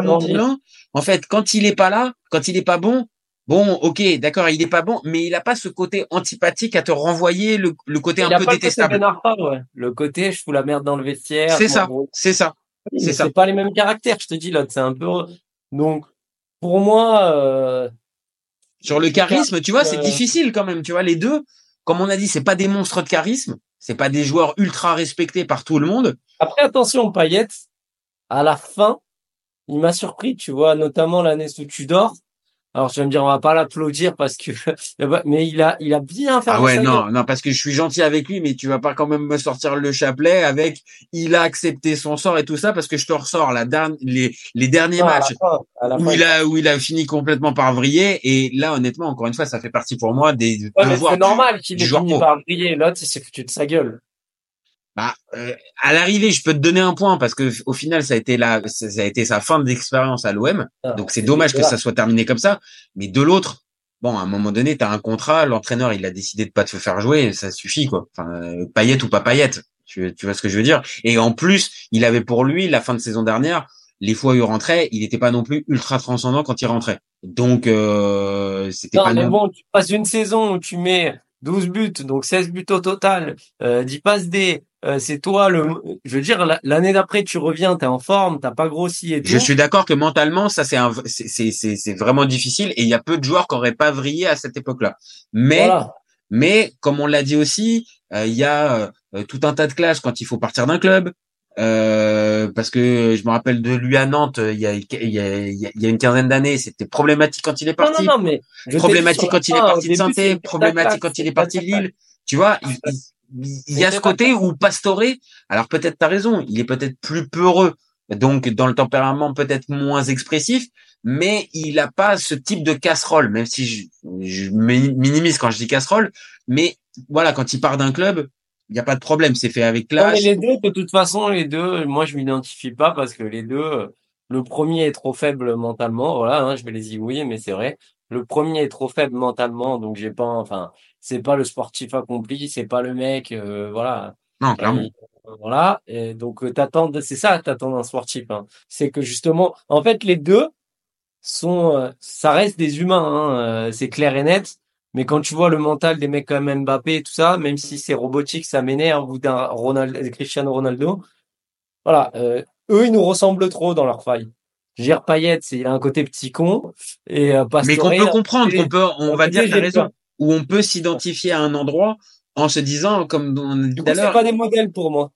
en fait quand il est pas là, quand il est pas bon, bon ok d'accord il est pas bon, mais il a pas ce côté antipathique à te renvoyer le, le côté Il un peu pas le côté détestable. Ouais. Le côté, je fous la merde dans le vestiaire. C'est ça, c'est ça. C'est ça. C'est pas les mêmes caractères, je te dis l'autre, c'est un peu. Donc, pour moi, euh, Sur le charisme, tu vois, c'est Euh, difficile quand même. Tu vois, les deux, comme on a dit, c'est pas des monstres de charisme, c'est pas des joueurs ultra respectés par tout le monde. après attention, Payet, à la fin, il m'a surpris, tu vois, notamment l'année sous Tudor. Alors, tu vas me dire, on va pas l'applaudir parce que, mais il a, il a bien fait. Ah ouais, non, non, parce que je suis gentil avec lui, mais tu vas pas quand même me sortir le chapelet avec il a accepté son sort et tout ça, parce que je te ressors la dernière, les, les derniers Non, à la matchs fin, à la où il a où il a fini complètement par vriller et là honnêtement encore une fois ça fait partie pour moi des Ouais, devoirs c'est normal qu'il ait fini par briller. L'autre, il s'est foutu de sa gueule. Bah, euh, à l'arrivée, je peux te donner un point parce que au final, ça a été la, ça a été sa fin d'expérience à l'OM. Ah, Donc c'est dommage que ça soit terminé comme ça. Mais de l'autre, bon, à un moment donné, t'as un contrat, l'entraîneur, il a décidé de pas te faire jouer, ça suffit quoi. Enfin, euh, paillette ou pas paillette, tu, tu vois ce que je veux dire? Et en plus, il avait pour lui la fin de saison dernière, les fois où il rentrait, il n'était pas non plus ultra transcendant quand il rentrait. Donc euh, c'était pas mais non- bon, tu passes une saison où tu mets 12 buts, donc 16 buts au total, euh, 10 passes D, euh, c'est toi le, je veux dire, la- l'année d'après, tu reviens, t'es en forme, t'as pas grossi et tout. Je suis d'accord que mentalement, ça c'est un, c'est c'est c'est vraiment difficile et il y a peu de joueurs qui auraient pas vrillé à cette époque-là. Mais Voilà. mais comme on l'a dit aussi, euh, il y a euh, tout un tas de clashs quand il faut partir d'un club. Euh, parce que je me rappelle de lui à Nantes, il y a il y a il y a, une quinzaine d'années, c'était problématique quand il est Non, parti, non, non, mais t'ai dit problématique quand il est parti de c'était problématique quand il est parti de. Lille. Tu vois, il, il- il y a ce côté où Pastore, alors peut-être t'as raison, il est peut-être plus peureux, donc dans le tempérament peut-être moins expressif, mais il a pas ce type de casserole, même si je, je mi- minimise quand je dis casserole, mais voilà, quand il part d'un club, Il n'y a pas de problème, c'est fait avec Non, mais classe. les deux, de toute façon, les deux, moi, je m'identifie pas parce que les deux, le premier est trop faible mentalement. Voilà, hein, je vais les zigouiller, mais c'est vrai. Le premier est trop faible mentalement, donc j'ai pas, enfin, c'est pas le sportif accompli, c'est pas le mec, euh, voilà. Non, clairement. Euh, voilà. Et donc, euh, t'attends, de- c'est ça, t'attends d'un sportif, hein. C'est que justement, en fait, les deux sont, euh, ça reste des humains, hein, c'est clair et net. Mais quand tu vois le mental des mecs comme Mbappé et tout ça, même si c'est robotique, ça m'énerve, ou d'un Ronald, Cristiano Ronaldo, voilà, euh, eux, ils nous ressemblent trop dans leur faille. Gère Payet, c'est, il a un côté petit con, et euh, Mais qu'on peut comprendre, qu'on peut, on va dire, t'as j'ai raison. Où on peut s'identifier à un endroit en se disant, comme on a dit tout à l'heure, pas des modèles pour moi.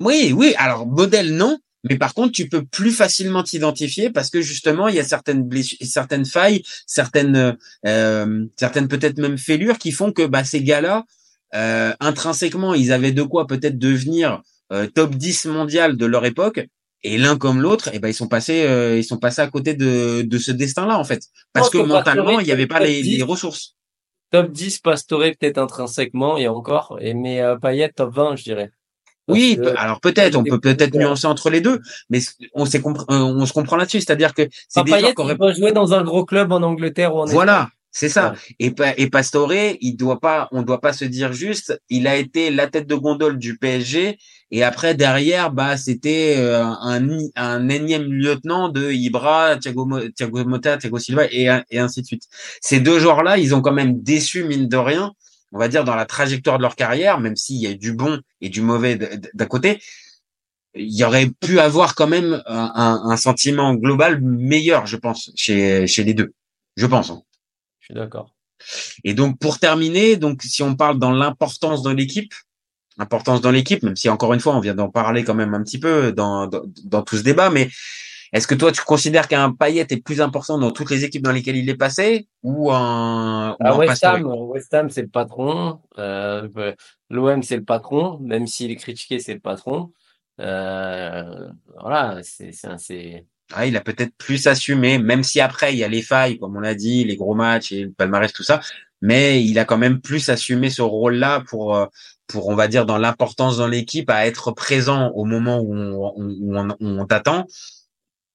Oui, oui. Alors modèle non, mais par contre tu peux plus facilement t'identifier parce que justement il y a certaines blessures, certaines failles, certaines, euh, certaines peut-être même fêlures qui font que bah ces gars-là euh, intrinsèquement ils avaient de quoi peut-être devenir euh, top 10 mondial de leur époque. Et l'un comme l'autre, eh ben ils sont passés, euh, ils sont passés à côté de, de ce destin-là en fait, parce que mentalement il n'y avait pas les, 10. les ressources. Top 10, Pastore peut-être intrinsèquement, et encore, et mais euh, Payet top 20, je dirais. Parce Oui, que- alors peut-être, on peut peut-être nuancer entre les deux, mais on, s'est euh, on se comprend là-dessus, c'est-à-dire que c'est des joueurs qui auraient jouer dans un gros club en Angleterre ou en Voilà, c'est ça. Et, et Pastore, il doit pas, on doit pas se dire juste, il a été la tête de gondole du PSG et après derrière, bah c'était euh, un un énième lieutenant de Ibra, Thiago, Thiago Motta, Thiago Silva et, ainsi de suite. Ces deux joueurs-là, ils ont quand même déçu mine de rien, on va dire dans la trajectoire de leur carrière, même s'il y a eu du bon et du mauvais d'un côté. Il y aurait pu avoir quand même un, un- un sentiment global meilleur, je pense, chez, chez les deux. Je pense. hein. Je suis d'accord. Et donc pour terminer, donc si on parle dans l'importance dans l'équipe, importance dans l'équipe, même si encore une fois on vient d'en parler quand même un petit peu dans, dans, dans tout ce débat, mais est-ce que toi tu considères qu'un Payet est plus important dans toutes les équipes dans lesquelles il est passé ou un, ou À un West Ham, West Ham, c'est le patron. Euh, L'OM, c'est le patron. Même s'il est critiqué, c'est le patron. Euh, voilà, c'est, c'est, Ah, il a peut-être plus assumé, même si après il y a les failles, comme on l'a dit, les gros matchs et le palmarès, tout ça. Mais il a quand même plus assumé ce rôle-là pour, euh, pour on va dire dans l'importance dans l'équipe, à être présent au moment où on, t'attend.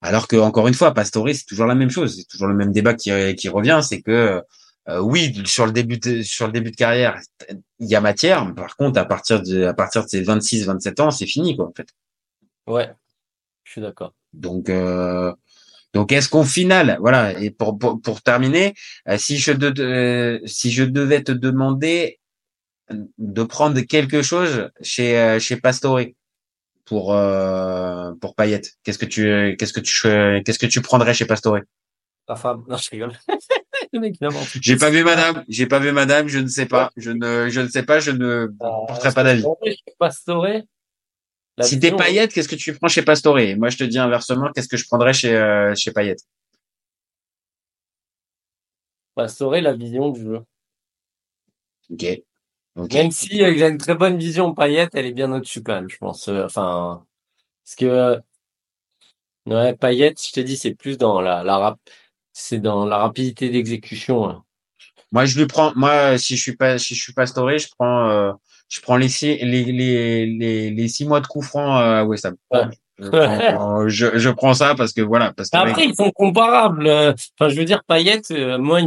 Alors que encore une fois, Pastore, c'est toujours la même chose, c'est toujours le même débat qui, qui revient, c'est que euh, oui, sur le début de, sur le début de carrière, il y a matière. Par contre, à partir de à partir de ses 26, 27 ans, c'est fini quoi en fait. ouais, je suis d'accord. Donc, euh, donc est-ce qu'au final, voilà, et pour, pour, pour terminer, euh, si je de, de- si je devais te demander de prendre quelque chose chez euh, chez Pastore pour euh, pour Payet, qu'est-ce que tu qu'est-ce que tu qu'est-ce que tu prendrais chez Pastore? Ta femme, non, je rigole. J'ai pas vu Madame, j'ai pas vu Madame, je ne sais pas, je ne je ne sais pas, je ne porterai pas d'avis. La Si t'es Payet, qu'est-ce que tu prends chez Pastore? Moi, je te dis inversement, qu'est-ce que je prendrais chez euh, chez Payet Pastore, la vision du jeu. Ok. Ok. Même si euh, il a une très bonne vision, Payet, elle est bien au-dessus quand même, je pense. Euh, Enfin, parce que euh, ouais, Payet, je te dis, c'est plus dans la, la rap, c'est dans la rapidité d'exécution. hein. Moi, je lui prends. Moi, si je suis pas, si je suis pastoré, je prends, euh, je prends les six, les, les, les, les six mois de coup franc euh, à West Ham. Ouais. Je, prends, je, je prends ça parce que voilà, parce que Après, ils sont comparables. euh, Enfin, je veux dire, Payet, euh, moi,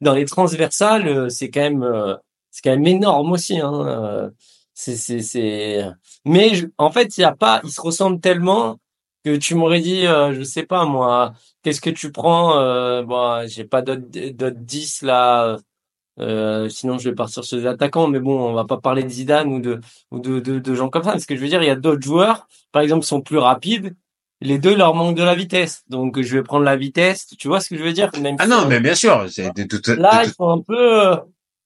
dans les transversales, euh, c'est quand même, euh, c'est quand même énorme aussi. Hein. euh, C'est, c'est, c'est. Mais je- en fait, il y a pas, ils se ressemblent tellement que tu m'aurais dit, euh, je sais pas moi, qu'est-ce que tu prends euh, Bon, j'ai pas d'autres d'autres 10 là. Euh, sinon, je vais partir sur les attaquants. Mais bon, on va pas parler de Zidane ou de ou de, de, de gens comme ça. Parce que je veux dire, il y a d'autres joueurs, par exemple, qui sont plus rapides. Les deux leur manquent de la vitesse. Donc, je vais prendre la vitesse. Tu vois ce que je veux dire? Même ah si, non, mais bien sûr, c'est de. Là, de ils sont un peu. euh,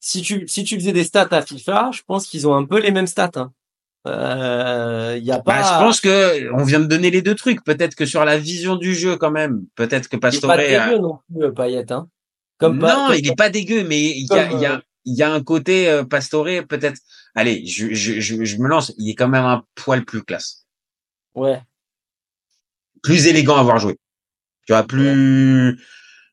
si tu si tu faisais des stats à FIFA, je pense qu'ils ont un peu les mêmes stats. Hein. Euh, Il y a Bah, pas. je pense que on vient de donner les deux trucs. Peut-être que sur la vision du jeu, quand même, peut-être que il Pastore. pas a- dégueu non plus, euh, Payet. Hein. Comme pas- non, comme- il est pas dégueu, mais il y a, comme, il y a, euh, il y a un côté euh, Pastore, peut-être. Allez, je, je, je, je me lance. Il est quand même un poil plus classe, Ouais. plus élégant à avoir joué. Tu vois, plus.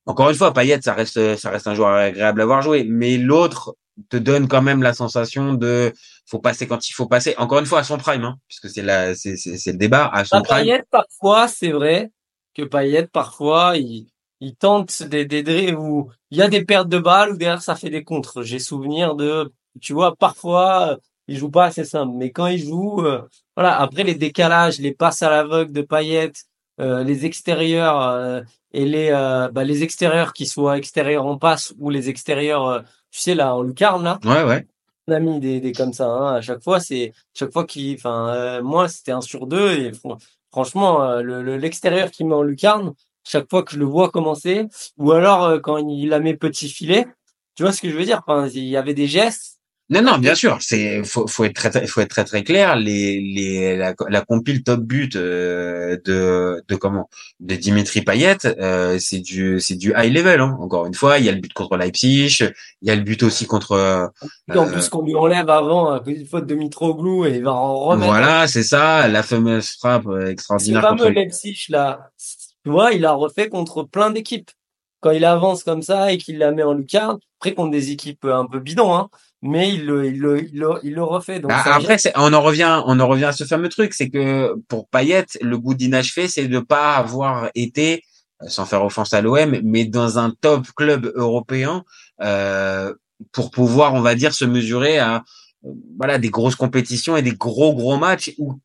Encore une fois, Payet, ça reste, ça reste un joueur agréable à avoir joué, mais l'autre, te donne quand même la sensation de faut passer quand il faut passer. Encore une fois à son prime, hein, puisque c'est la c'est c'est c'est le débat à son Ah, prime. Payet, parfois, c'est vrai que Payet, parfois, il, il tente des, des dribbles où il y a des pertes de balles ou derrière ça fait des contres. J'ai souvenir de, tu vois, parfois, euh, il joue pas assez simple. Mais quand il joue, euh, voilà, après les décalages, les passes à l'aveugle de Payet, euh, les extérieurs euh, et les euh, bah, les extérieurs qui soient extérieurs en passe ou les extérieurs, euh, tu sais là en lucarne là, Ouais ouais. on a mis des, des comme ça. Hein. À chaque fois, c'est chaque fois qu'il, enfin, euh, moi, c'était un sur deux et fr- franchement, le le- l'extérieur qui met en lucarne, chaque fois que je le vois commencer, ou alors euh, quand il a mes petits filets, tu vois ce que je veux dire? Enfin, il y avait des gestes. Non, non, bien sûr, c'est faut, faut être très, très- faut être très très clair. Les, les la, la compile top but euh, de de comment? De Dimitri Payet, euh, c'est du c'est du high level. Hein. Encore une fois, il y a le but contre Leipzig, il y a le but aussi contre. en euh, plus qu'on lui enlève avant d'une faute de Mitroglou et il va en remettre. voilà, c'est ça, la fameuse frappe euh, extraordinaire fameux contre. Leipzig là, tu vois, il a refait contre plein d'équipes. Quand il avance comme ça et qu'il la met en lucarne, après contre des équipes un peu bidons, hein, mais il le, il le, il le, il le refait. Donc Bah, après, on en revient, on en revient à ce fameux truc, c'est que pour Payet, le goût d'inachevé, c'est de pas avoir été, euh, sans faire offense à l'OM, mais dans un top club européen euh, pour pouvoir, on va dire, se mesurer à euh, voilà des grosses compétitions et des gros gros matchs où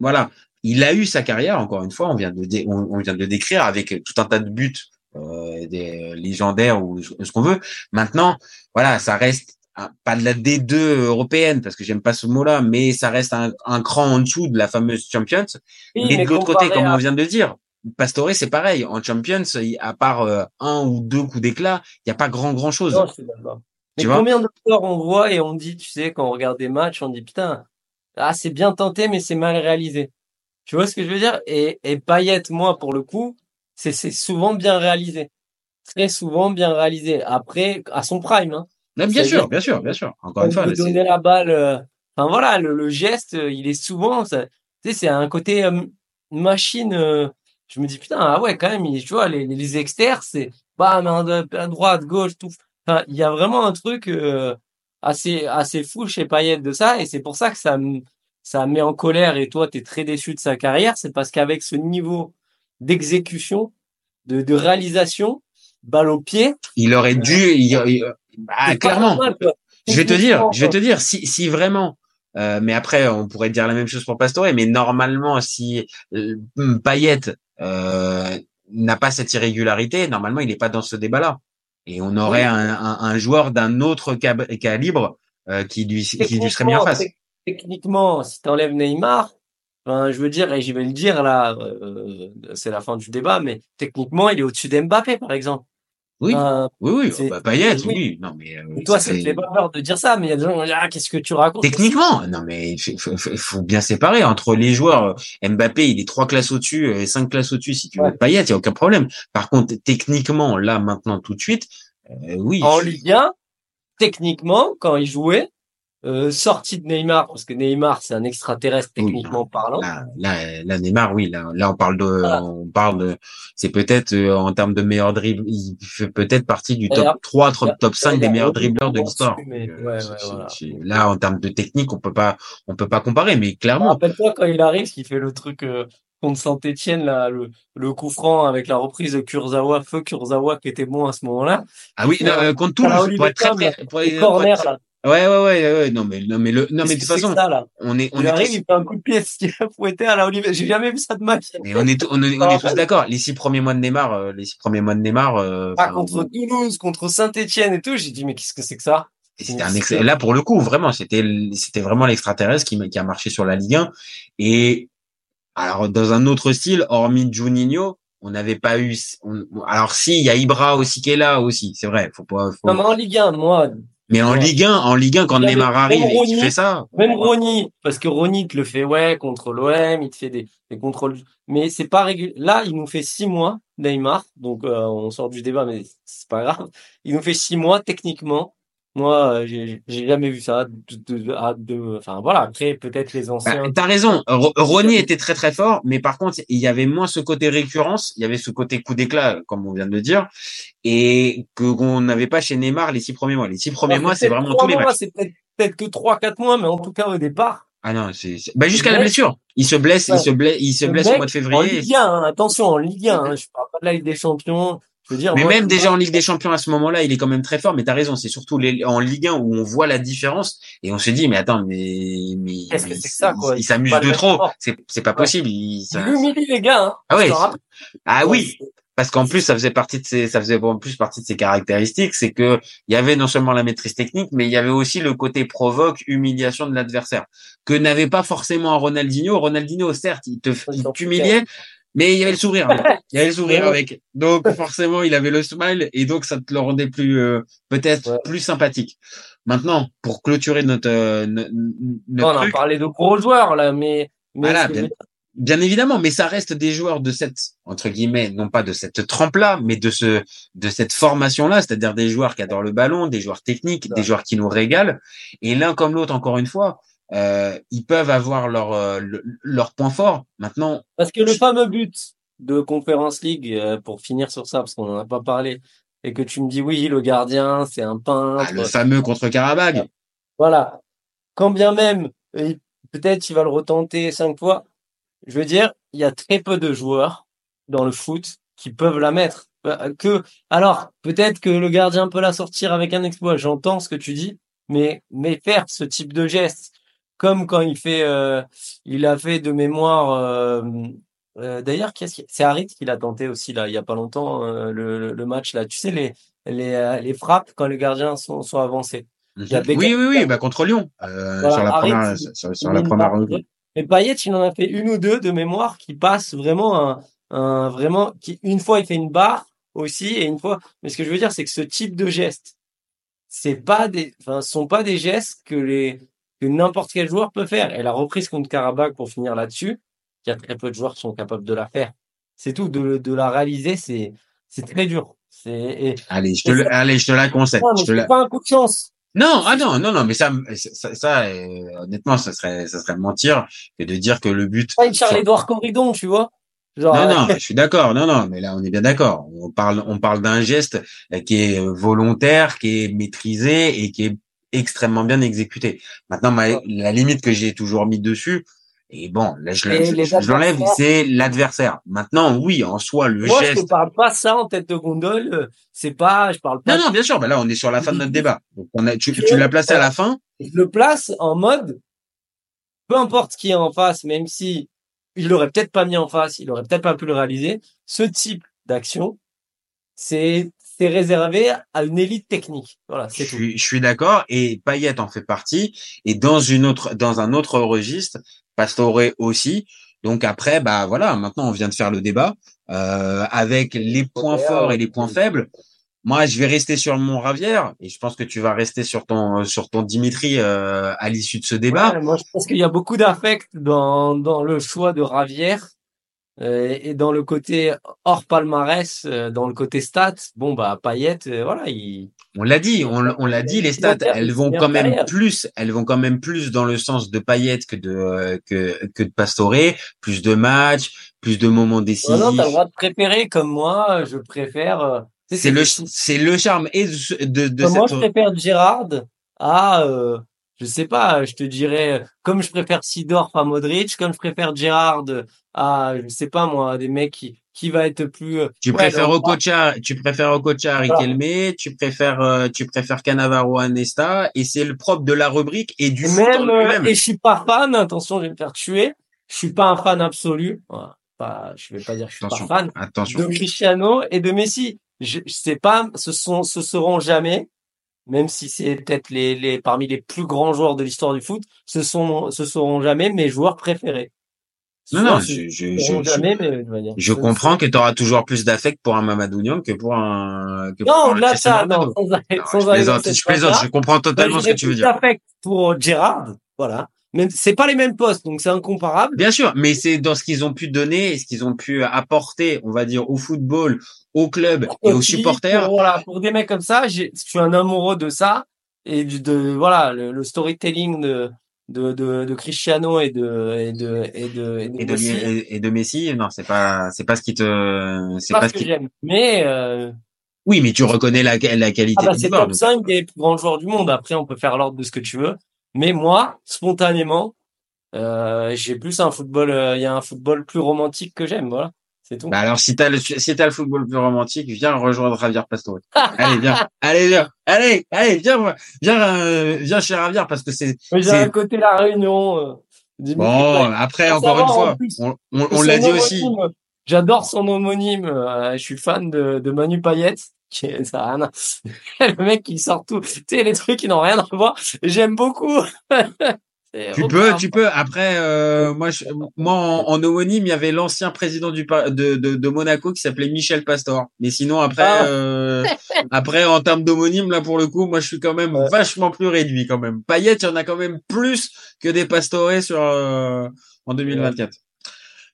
voilà, il a eu sa carrière. Encore une fois, on vient de dé- on, on vient de le décrire avec tout un tas de buts euh, des légendaires ou ce qu'on veut. Maintenant, voilà, ça reste un- pas de la D2 européenne parce que j'aime pas ce mot-là, mais ça reste un, un cran en dessous de la fameuse Champions. Oui, mais mais de l'autre côté, comme à- on vient de le dire, Pastore c'est pareil. En Champions, à part euh, un ou deux coups d'éclat, il y a pas grand grand chose. Non, je suis d'accord. Mais Tu vois? combien de joueurs on voit et on dit, tu sais, quand on regarde des matchs, on dit putain, ah c'est bien tenté mais c'est mal réalisé. Tu vois ce que je veux dire? Et et Payet, moi pour le coup, c'est c'est souvent bien réalisé, très souvent bien réalisé. Après, à son prime. Hein. Bien sûr, bien sûr, bien sûr. Encore une fois, là, donner la balle, euh, enfin voilà, le, le geste, euh, il est souvent, ça, tu sais, c'est un côté euh, machine. euh, je me dis putain, ah ouais, quand même, il- tu vois, les, les externes, c'est bam, à à droite, gauche, tout. Enfin, il y a vraiment un truc euh, assez assez fou chez Payet de ça, et c'est pour ça que ça me ça me met en colère. Et toi, t'es très déçu de sa carrière, c'est parce qu'avec ce niveau d'exécution, de, de réalisation, balle au pied, il aurait dû, il- il- bah, pas clairement. normal. Je vais te dire, je vais te dire, si, si vraiment, euh, mais après, on pourrait dire la même chose pour Pastore, mais normalement, si euh, Payet euh, n'a pas cette irrégularité, normalement, il n'est pas dans ce débat-là. Et on aurait un, un, un joueur d'un autre calibre euh, qui lui, qui lui serait mis en face. Tec- Techniquement, si t'enlèves Neymar, ben, je veux dire, et je vais le dire là, euh, c'est la fin du débat, mais techniquement, il est au-dessus d'Mbappé, par exemple. Oui, Ben, oui, oui. Bah, Payet, oui. oui. Non, mais euh, toi, ça te fait- pas peur de dire ça, mais il y a des gens qui dire, ah, qu'est-ce que tu racontes? Techniquement, non mais il faut, bien séparer entre les joueurs. Mbappé, il est trois classes au-dessus, et cinq classes au-dessus. Si tu veux Ouais. être Payet, il y a aucun problème. Par contre, techniquement, là, maintenant, tout de suite, euh, oui. En Ligue 1, techniquement, quand il jouait, euh, sorti de Neymar, parce que Neymar, c'est un extraterrestre Oui, techniquement parlant. Là, là, là, Neymar, oui, là, là, on parle de, on parle de, c'est peut-être euh, en termes de meilleur dribble, il fait peut-être partie du top D'ailleurs, 3, top, top 5 il y des meilleurs dribbleurs de pour l'histoire. ouais, euh, ouais, voilà. c'est- là, en termes de technique, on peut pas, on peut pas comparer, mais clairement, Rappelle-toi quand il arrive, qu'il fait le truc euh, contre Saint-Etienne, là, le, le coup franc avec la reprise de Kurzawa, feu Kurzawa qui était bon à ce moment-là. ah oui, non, euh, contre Toulouse, pour être très, très, pour pour corner, être- là. Ouais, ouais, ouais, ouais, non, mais, non, mais le, non, mais de toute façon, ça, là? on est, on Il est arrive, tous- il fait un coup de pied, fouetté à la Olivier. J'ai jamais vu ça de ma vie. mais on est, on est, on est tous d'accord. Les six premiers mois de Neymar, euh, les six premiers mois de Neymar, euh, Ah, contre Toulouse, contre Saint-Etienne et tout, j'ai dit, mais qu'est-ce que c'est que ça? C'était un excellent. Là, pour le coup, vraiment, c'était, c'était vraiment l'extraterrestre qui, qui a marché sur la Ligue 1. Et alors, dans un autre style, hormis Juninho, on n'avait pas eu. on- alors, si, il y a Ibra aussi qui est là aussi. C'est vrai. Faut pas. faut- Non, mais en Ligue 1, moi, Mais en Ouais. Ligue 1, en Ligue 1, quand Il Neymar arrive Rony, fait ça. Même Ronny, parce que Ronny te le fait, ouais, contre l'OM, il te fait des, des contrôles. Mais c'est pas régulier. Là, il nous fait six mois, Neymar. Donc, euh, on sort du débat, mais c'est pas grave. Il nous fait six mois, techniquement. Moi, euh, j'ai jamais vu ça. De, de, enfin voilà. Après, peut-être les Bah, anciens. T'as raison. Ro- Rony était très très fort, mais par contre, il y avait moins ce côté récurrence, il y avait ce côté coup d'éclat, comme on vient de le dire, et que qu'on n'avait pas chez Neymar les six premiers mois. Les six premiers mois, c'est vraiment tous les mois, matchs. C'est peut-être que trois, quatre mois, mais en tout cas au départ. Ah non, c'est bah, jusqu'à la blessure. Il se blesse, Ouais. il se blesse, il se Le blesse au mois de En février. Ligue 1, hein, attention, en Ligue 1. hein, je parle pas de la Ligue des Champions. Je veux dire. Mais moi, même déjà en Ligue des Champions à ce moment-là, il est quand même très fort. Mais t'as raison, c'est surtout les- en Ligue 1 où on voit la différence et on se dit mais attends mais mais, Qu'est-ce que mais c'est que ça, quoi? Il, Il s'amuse de trop. C'est c'est pas Ouais. possible. Il, humilie les gars. Hein, Ah ouais. Ah oui. Parce qu'en plus, ça faisait partie de ses, ça faisait en plus partie de ses caractéristiques, c'est que il y avait non seulement la maîtrise technique, mais il y avait aussi le côté provoque, humiliation de l'adversaire, que n'avait pas forcément Ronaldinho. Ronaldinho, certes, il te, il t'humiliait, mais il y avait le sourire. Il y avait le sourire avec. Donc forcément, il avait le smile et donc ça te le rendait plus, euh, peut-être Ouais. plus sympathique. Maintenant, pour clôturer notre, euh, no- no- notre on a parlé de gros joueurs là, mais. mais voilà, bien, évidemment, mais ça reste des joueurs de cette entre guillemets, non pas de cette trempe-là, mais de ce de cette formation-là, c'est-à-dire des joueurs qui adorent le ballon, des joueurs techniques, des joueurs qui nous régalent. Et l'un comme l'autre, encore une fois, euh, ils peuvent avoir leur euh, le- leur point fort. Maintenant, Parce que le fameux but de Conference League, euh, pour finir sur ça, parce qu'on en a pas parlé, et que tu me dis oui, le gardien, c'est un peintre. ah, le fameux contre Karabag, Voilà. Quand bien même, euh, peut-être il va le retenter cinq fois. Je veux dire, il y a très peu de joueurs dans le foot qui peuvent la mettre. Euh, Que, alors, peut-être que le gardien peut la sortir avec un exploit. J'entends ce que tu dis, mais, mais faire ce type de geste, comme quand il fait, euh, il a fait de mémoire, euh, euh, d'ailleurs, c'est Harit qui l'a tenté aussi, là, il y a pas longtemps, euh, le, le, match, là. Tu sais, les, les, euh, les frappes quand les gardiens sont, sont avancés. Beckham- oui, oui, oui, bah contre Lyon, euh, Voilà, sur la Harit, première, il- sur, sur il la première. Mais Payet, il en a fait une ou deux de mémoire qui passent vraiment un, un vraiment qui une fois il fait une barre aussi et une fois. Mais ce que je veux dire, c'est que ce type de gestes, c'est pas des, enfin, sont pas des gestes que les que n'importe quel joueur peut faire. Et la reprise contre Karabakh pour finir là-dessus, il y a très peu de joueurs qui sont capables de la faire. C'est tout. De, de la réaliser, c'est c'est très dur. C'est et, Allez, je te, le- allez, je te la concède. non, je la- pas un coup de chance. Non, ah non, non, non, mais ça, ça, ça, euh, honnêtement, ça serait, ça serait mentir que de dire que le but. Pas une Charles-Édouard Corridon, tu vois. Genre, Non, euh, non, je suis d'accord. Non, non, mais là, on est bien d'accord. On parle, on parle d'un geste euh, qui est euh, volontaire, qui est maîtrisé et qui est extrêmement bien exécuté. Maintenant, ma- la limite que j'ai toujours mis dessus, et bon, là, je, je- je l'enlève, c'est l'adversaire. Maintenant, oui, en soi, le Moi, je geste. te parle pas ça en tête de gondole. euh, C'est pas, je parle pas. Non, non, bien sûr. Bah là, on est sur la fin de notre débat. Donc, on a, tu, Je- tu l'as placé à la fin. Je le place en mode, peu importe qui est en face, même si il l'aurait peut-être pas mis en face, il aurait peut-être pas pu le réaliser. Ce type d'action, c'est c'est réservé à une élite technique. Voilà, Je c'est tout. suis, je suis d'accord. Et Payet en fait partie. Et dans une autre, dans un autre registre, Pastore aussi. Donc après, bah voilà, maintenant on vient de faire le débat euh, avec les points forts et les points faibles. Moi, je vais rester sur mon Ravière et je pense que tu vas rester sur ton sur ton Dimitri euh, à l'issue de ce débat. Ouais, moi, je pense qu'il y a beaucoup d'affect dans dans le choix de Ravière. Euh, et dans le côté hors palmarès, euh, dans le côté stats, bon bah Payet, euh, voilà, il On l'a dit, on, on l'a dit, les stats, elles vont quand même plus, elles vont quand même plus dans le sens de Payet que de que que de Pastore, plus de matchs, plus de moments décisifs. Oh non, t'as le droit de préférer comme moi, je préfère. C'est le c'est- le charme et de de, de moi, je préfère Gérard à, euh, je sais pas, je te dirais, comme je préfère Sidorf à Modric, comme je préfère Gérard à, je sais pas moi, des mecs qui, qui va être plus. euh, tu ouais, préfères le- Okocha, tu préfères Okocha à Voilà. Riquelme, tu préfères euh, tu préfères Cannavaro à Nesta et c'est le propre de la rubrique et du Et même, euh, et je suis pas fan, attention, je vais me faire tuer. Je suis pas un fan absolu. Voilà. Pas, je vais pas dire que je suis Attention, pas fan attention. de Cristiano et de Messi. Je, je sais pas, ce sont, ce seront jamais, même si c'est peut-être les, les, parmi les plus grands joueurs de l'histoire du foot, ce sont, ce seront jamais mes joueurs préférés. Non non, je je je, jamais, mais, dire, je comprends que tu auras toujours plus d'affect pour un Mamadou Niang que pour un que pour Non, un de Cristiano ça, non, sans Non, sans je plaisante, je plaisante, je comprends totalement ce que tu veux dire. affect pour Gérard, voilà. Même, c'est pas les mêmes postes, donc c'est incomparable. Bien sûr, mais c'est dans ce qu'ils ont pu donner et ce qu'ils ont pu apporter, on va dire, au football, au club et aux supporters. Pour, voilà, pour des mecs comme ça, je suis un amoureux de ça. et du, de voilà le, le storytelling de, de, de, de Cristiano et de et de et de et de, Et de, Messi, et, de Messi, non, c'est pas, c'est pas ce qui te, c'est pas pas ce que qui. j'aime. Mais euh, Oui, mais tu reconnais la, la qualité ah bah, c'est top donc. 5 des plus grands joueurs du monde. Après, on peut faire l'ordre de ce que tu veux. Mais moi, spontanément, euh, j'ai plus un football. euh, Il y a un football plus romantique que j'aime. Voilà, c'est tout. Bah alors si t'as le si t'as le football plus romantique, viens rejoindre Javier Pastore. allez viens, allez viens, allez allez viens viens euh, viens chez Javier parce que c'est Mais j'ai c'est- un côté la Réunion. euh, bon après encore une savoir, fois plus, on, on, l'a dit aussi J'adore son homonyme. euh, je suis fan de, de Manu Payet. Qui est, ça a rien à- le mec qui sort tout. Tu sais les trucs qui n'ont rien à voir. J'aime beaucoup. Tu peux tu peux. Après euh, moi je, moi en, en homonyme il y avait l'ancien président du de, de, de Monaco qui s'appelait Michel Pastor. Mais sinon après Ah. euh, après en termes d'homonyme là pour le coup moi je suis quand même vachement plus réduit quand même. Payet il y en a quand même plus que des Pastore sur euh, en 2024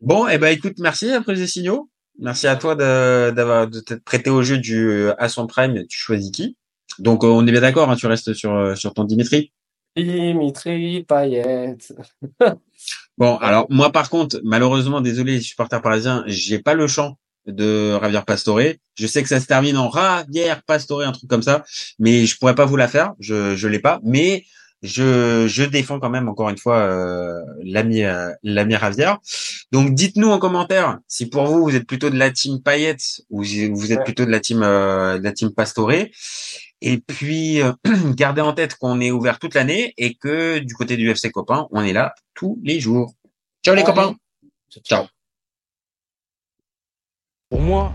Bon, eh ben écoute, merci après les signaux. Merci à toi de, d'avoir de t'être prêté au jeu du euh, à son prime. Tu choisis qui? Donc on est bien d'accord, hein, tu restes sur sur ton Dimitri. Dimitri Payet. Bon, alors moi par contre, malheureusement, désolé les supporters parisiens, j'ai pas le chant de Javier Pastore. Je sais que ça se termine en Javier Pastore, un truc comme ça, mais je pourrais pas vous la faire. Je je l'ai pas, mais je je défends quand même encore une fois euh, l'ami euh, l'ami Javier. Donc dites-nous en commentaire si pour vous vous êtes plutôt de la team Payet ou si vous êtes plutôt de la team euh, de la team Pastore. Et puis euh, gardez en tête qu'on est ouvert toute l'année et que du côté du FC Copain, on est là tous les jours. Ciao les Allez. copains. Ciao. Pour moi,